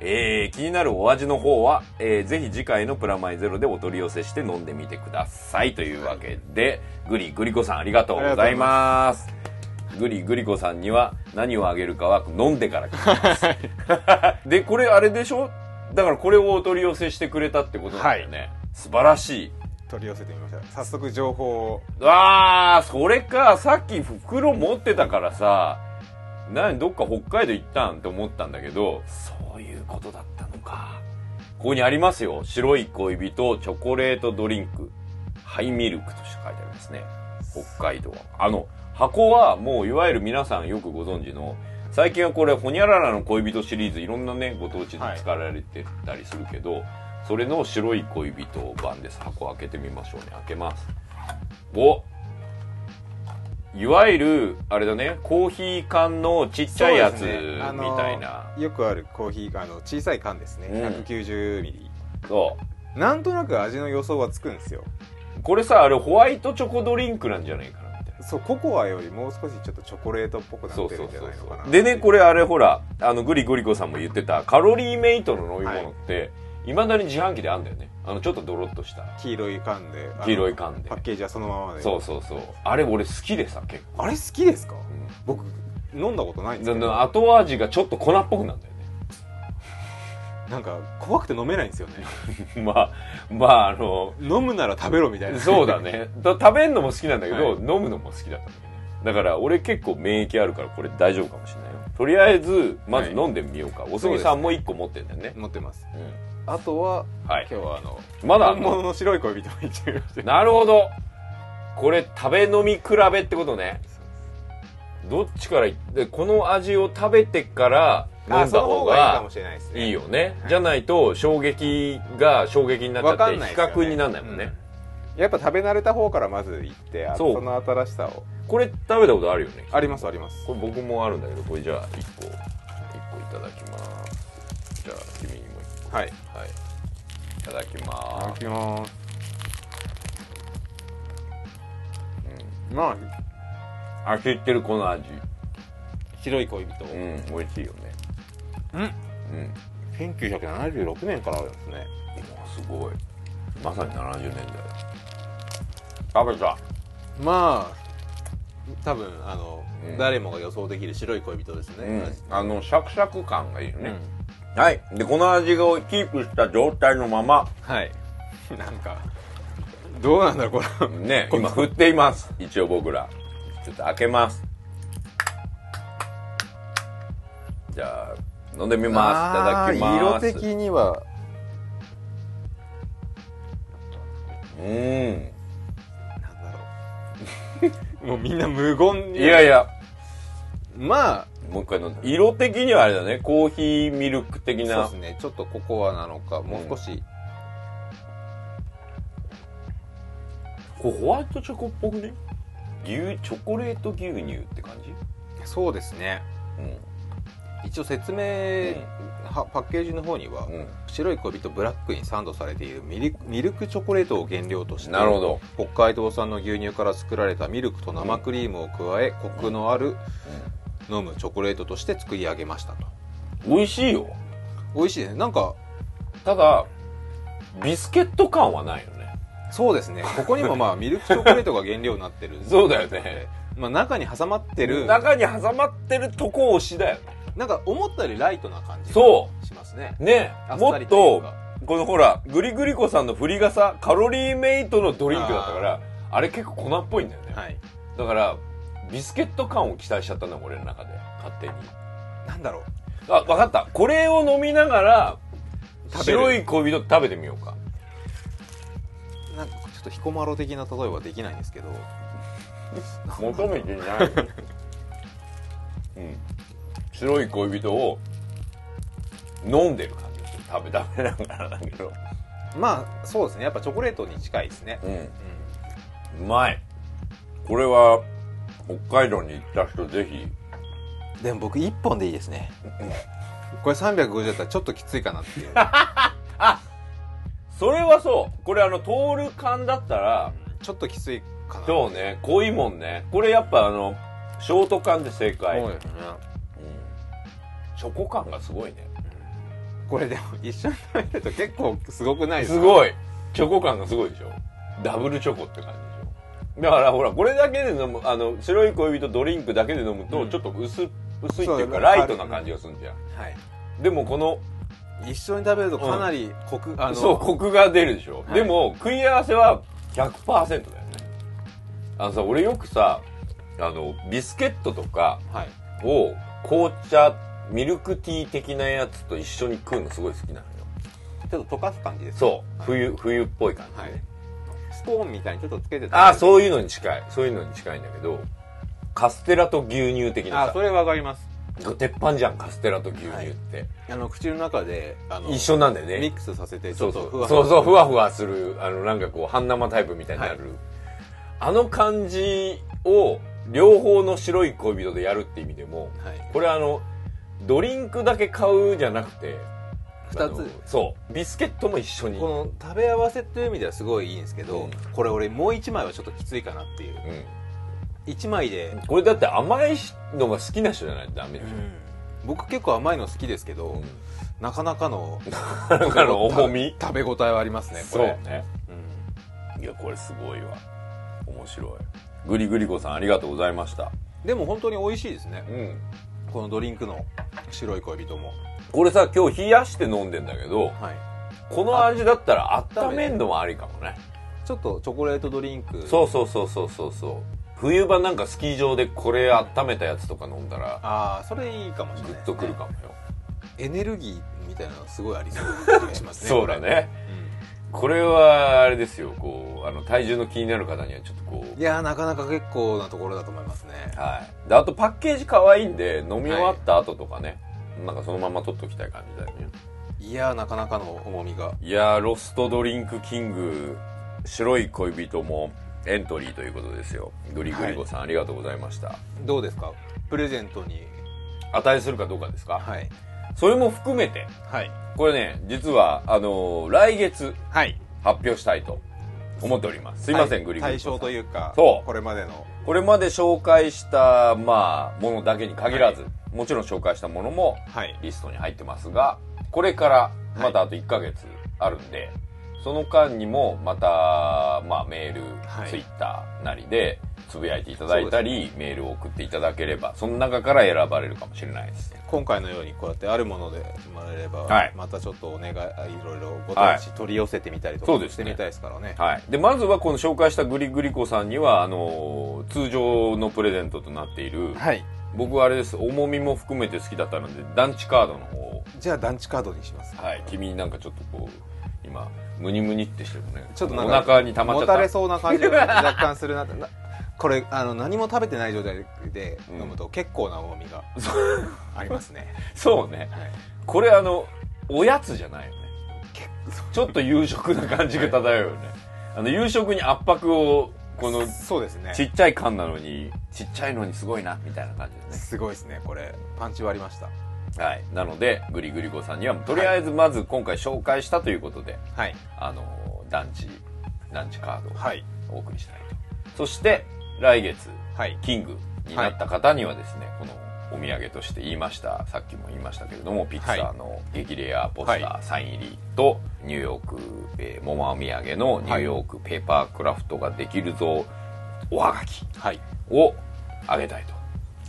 えー気になるお味の方は、えーぜひ次回のプラマイゼロでお取り寄せして飲んでみてください。というわけで、グリグリコさんありがとうございます。グリグリコさんには何をあげるかは飲んでから聞きます。でこれあれでしょ？だからこれをお取り寄せしてくれたってことなんだよね、素晴らしい取り寄せてみました。早速情報を。ああそれかさっき袋持ってたからさ何どっか北海道行ったんって思ったんだけどそういうことだったのか。ここにありますよ。白い恋人チョコレートドリンク。ハイミルクとして書いてありますね。北海道あの箱はもういわゆる皆さんよくご存知の最近はこれホニャララの恋人シリーズいろんなねご当地で使われてたりするけど、それの白い恋人版です。箱開けてみましょうね。開けます。お！いわゆるあれだね。コーヒー缶のちっちゃいやつねあのみたいな。よくあるコーヒーあの小さい缶ですね、うん。190ミリそう。なんとなく味の予想はつくんですよ。これさあれホワイトチョコドリンクなんじゃないかなみたいな。そうココアよりもう少しちょっとチョコレートっぽくなってるんじゃそうそうそうないのかな。でねこれあれほらあのグリグリコさんも言ってたカロリーメイトの飲み物って、いまだに自販機であんだよね。あのちょっとドロッとした。黄色い缶で黄色い缶で。パッケージはそのままで。そうそうそう。あれ俺好きでさ結構、あれ好きですか？う僕飲んだことないんですん、けど。だ後味がちょっと粉っぽくなんだよね。なんか怖くて飲めないんですよね。まあまああの飲むなら食べろみたいな。そうだね。だ食べるのも好きなんだけど、はい。飲むのも好きだったね。だから俺結構免疫あるからこれ大丈夫かもしれないよ。とりあえずまず飲んでみようか、おすぎさんも1個持ってんだよね。持ってます。うんあとははい。今日はあのまだあんの？本物の白い恋人が一応いましてなるほど。これ食べ飲み比べってことね。どっちからいでこの味を食べてから飲んだ方がいいよね。はい。じゃないと衝撃が衝撃になっちゃって比較にならないもんね、やっぱ食べ慣れた方からまず行ってあそう。その新しさを。これ食べたことあるよね。ありますあります。これ僕もあるんだけどこれじゃあ1個1個いただきます。じゃあ君。にも1はいはい。いただきたます。だきます。まああ知ってるこの味。白い恋人。うん美味しいよね。うん。1976年からあるんですね。すごい。まさに70年代。食べた。まあ多分あの、うん。誰もが予想できる白い恋人ですね、うん。あのシャクシャク感がいいよね、はい。でこの味をキープした状態のまま。はい。なんかどうなんだろうこれね今振っています。一応僕ら。ちょっと開けます。じゃあ飲んでみます。いただきます。色的には。うん。なんだろう。もうみんな無言いやいや。まあもう一回飲んで。色的にはあれだね。コーヒーミルク的な。そうですね。ちょっとココアなのか。もう少し、これホワイトチョコっぽくね？牛チョコレート牛乳って感じ？そうですね。一応説明、はパッケージの方には、うん、うん、白い恋人ブラックにサンドされているミルクミルクチョコレートを原料としてなるほど。北海道産の牛乳から作られたミルクと生クリームを加え、コクのある飲むチョコレートとして作り上げましたと。美味しいよ。美味しいね。なんかただビスケット感はないよね。そうですね。ここにもまあ ミルクチョコレートが原料になってるそうだよね。まあ、中に挟まってる。中に挟まってるとこ推しだよなんか思ったよりライトな感じがそしますね。ね。もっとこのほらグリグリコさんの振り傘カロリーメイトのドリンクだったからあれ結構粉っぽいんだよね、はい。だからビスケット感を期待しちゃったんだ俺の中で。勝手に。なんだろう。あ分かった。これを飲みながら白い恋人食べてみようか。なんかちょっと彦摩呂的な例えはできないんですけど。求めてない うん。白い恋人を飲んでる感じですよ。食べ食べながらだけど。まあそうですね。やっぱチョコレートに近いですね、うん。ううまい。これは北海道に行った人ぜひ。ん、でも僕1本でいいですね。これ350だったらちょっときついかなっていう。それはそう。これあのトール缶だったらちょっときついかな。そうね。濃いもんね。これやっぱあのショート缶で正解、そうですねチョコ感がすごいね。これでも一緒に食べると結構すごくないですか？すごい。チョコ感がすごいでしょ。ダブルチョコって感じだからほらこれだけで飲むあの白い恋人ドリンクだけで飲むとうん。ちょっと薄,、薄いっていうかライトな感じがするんじゃん。はい。でもこの一緒に食べるとかなりコク、あのそうコクが出るでしょ、はい。でも食い合わせは100%だよね。あのさ俺よくさあのビスケットとかはい。を紅茶ミルクティー的なやつと一緒に食うのすごい好きなのよ。ちょっと溶かす感じですそう。冬冬っぽい感じ、はい。スコーンみたいにちょっとつけてああうそういうのに近い。そういうのに近いんだけどカステラと牛乳的なさ。あそれわかります。鉄板じゃんカステラと牛乳って、あの口の中であの一緒なんだよね。ミックスさせてちそうそう。ょっとふわそうそうふわわふわするあのなんかこう半生タイプみたいになる、はい。あの感じを両方の白い恋人でやるって意味でもはい。これあのドリンクだけ買うじゃなくて二つ。あのそう。ビスケットも一緒に。この食べ合わせっていう意味ではすごいいいんですけど、うん。これ俺もう一枚はちょっときついかなっていう。うん。一枚で、これだって甘いのが好きな人じゃないとダメでしょ、僕結構甘いの好きですけど、うん。なかなかの だから 重み？食べ応えはありますねこそうれね。うん。いやこれすごいわ。面白い。グリグリコさんありがとうございました。でも本当に美味しいですね。うん。このドリンクの白い恋人もこれさ今日冷やして飲んでんだけどはい。この味だったら温めんのもありかもね。ちょっとチョコレートドリンク。そうそうそうそうそう。そう冬場なんかスキー場でこれ温めたやつとか飲んだらああそれいいかもしれないグッとくるかもよ、エネルギーみたいなのすごいありそうな気がしますね そうだね。これはあれですよこうあの体重の気になる方にはちょっとこう。いやーなかなか結構なところだと思いますね。はい。であとパッケージ可愛いんで飲み終わった後とかね、なんかそのまま取っときたい感じだよね。いやーなかなかの重みが。いやーロストドリンクキング白い恋人もエントリーということですよ。グリグリコさん、ありがとうございました。どうですか？プレゼントに。値するかどうかですか、はい。それも含めてはい。これね実はあのー来月はい。発表したいと思っております。すいません、はい。グリグリコさん。対象というかそう。これまでの。これまで紹介したまあものだけに限らず、もちろん紹介したものもはい。リストに入ってますがこれからまたあと1ヶ月あるんで、その間にもまた、まあ、メール、はい。ツイッターなりでつぶやいていただいたり、メールを送っていただければその中から選ばれるかもしれないです。今回のようにこうやってあるものでもらえれば、はい。またちょっとお願いいろいろご当地取り寄せてみたりとかしてみたいですからね。はい、でまずはこの紹介したグリグリコさんにはあの通常のプレゼントとなっている、はい僕はあれです。重みも含めて好きだったので団地カードの方を。じゃあ団地カードにします。はい。君なんかちょっとこう今ムニムニってしてるね。ちょっとなんかお腹に溜まっちゃった。もたれそうな感じが 若干するなって。なこれあの何も食べてない状態で飲むと結構な重みが ありますね、そうね。はい。これあのおやつじゃないよね。結ちょっと夕食な感じが漂うよね、あの夕食に圧迫をこのそうですね。ちっちゃい缶なのにちっちゃいのにすごいなみたいな感じですね。すごいですねこれ。パンチ割りました。はい。なのでグリグリコさんにはとりあえずまず今回紹介したということで、はい。あの団地団地カードをはい。お送りしたいと、そして来月はい。キングになった方にはですね、このお土産として言いました。さっきも言いましたけれどもピッツァの激レアポスター、はサイン入りとニューヨーク、えー、桃お土産のニューヨークペーパークラフトができるぞおはがきはい。をあげたいと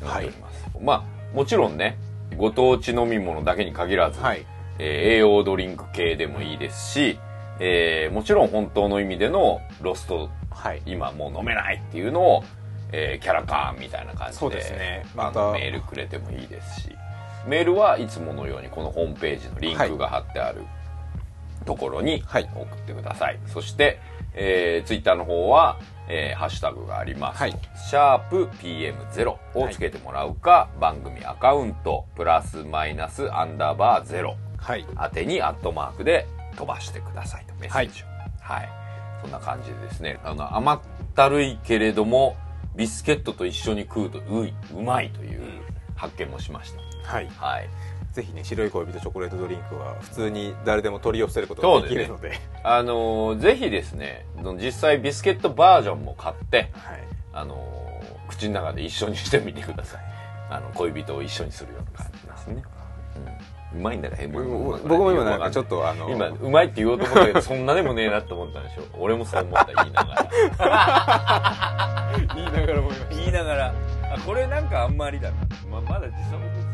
思っております、まあもちろんねご当地飲み物だけに限らず、はい。えー栄養ドリンク系でもいいですし、えーもちろん本当の意味でのロストはい。今もう飲めないっていうのを、えーキャラカーンみたいな感じでですね。あまたのメールくれてもいいですし。メールはいつものようにこのホームページのリンクが貼ってあるところにはい。送ってください、そして、えー、ツイッターの方は、えーハッシュタグがあります、はい。シャープ PM0 をつけてもらうか、番組アカウントプラスマイナスアンダーバー0はい。宛てにアットマークで飛ばしてくださいとメッセージを。はい、そんな感じでですね。あの甘ったるいけれどもビスケットと一緒に食うとういうまいという発見もしました、はい。はい。ぜひね白い恋人チョコレートドリンクは普通に誰でも取り寄せることができるので。あのーぜひですね実際ビスケットバージョンも買ってはい。あのー口の中で一緒にしてみてください。あの恋人を一緒にするような感じですね、うん、うまいんだから僕も今なんかちょっとあの今うまいって言おうと思ったけどそんなでもねえなって思ったんでしょ俺もそう思った言いながら。言いながら思いまし言いながら。あこれなんかあんまりだな、まあ、まだ時差ボ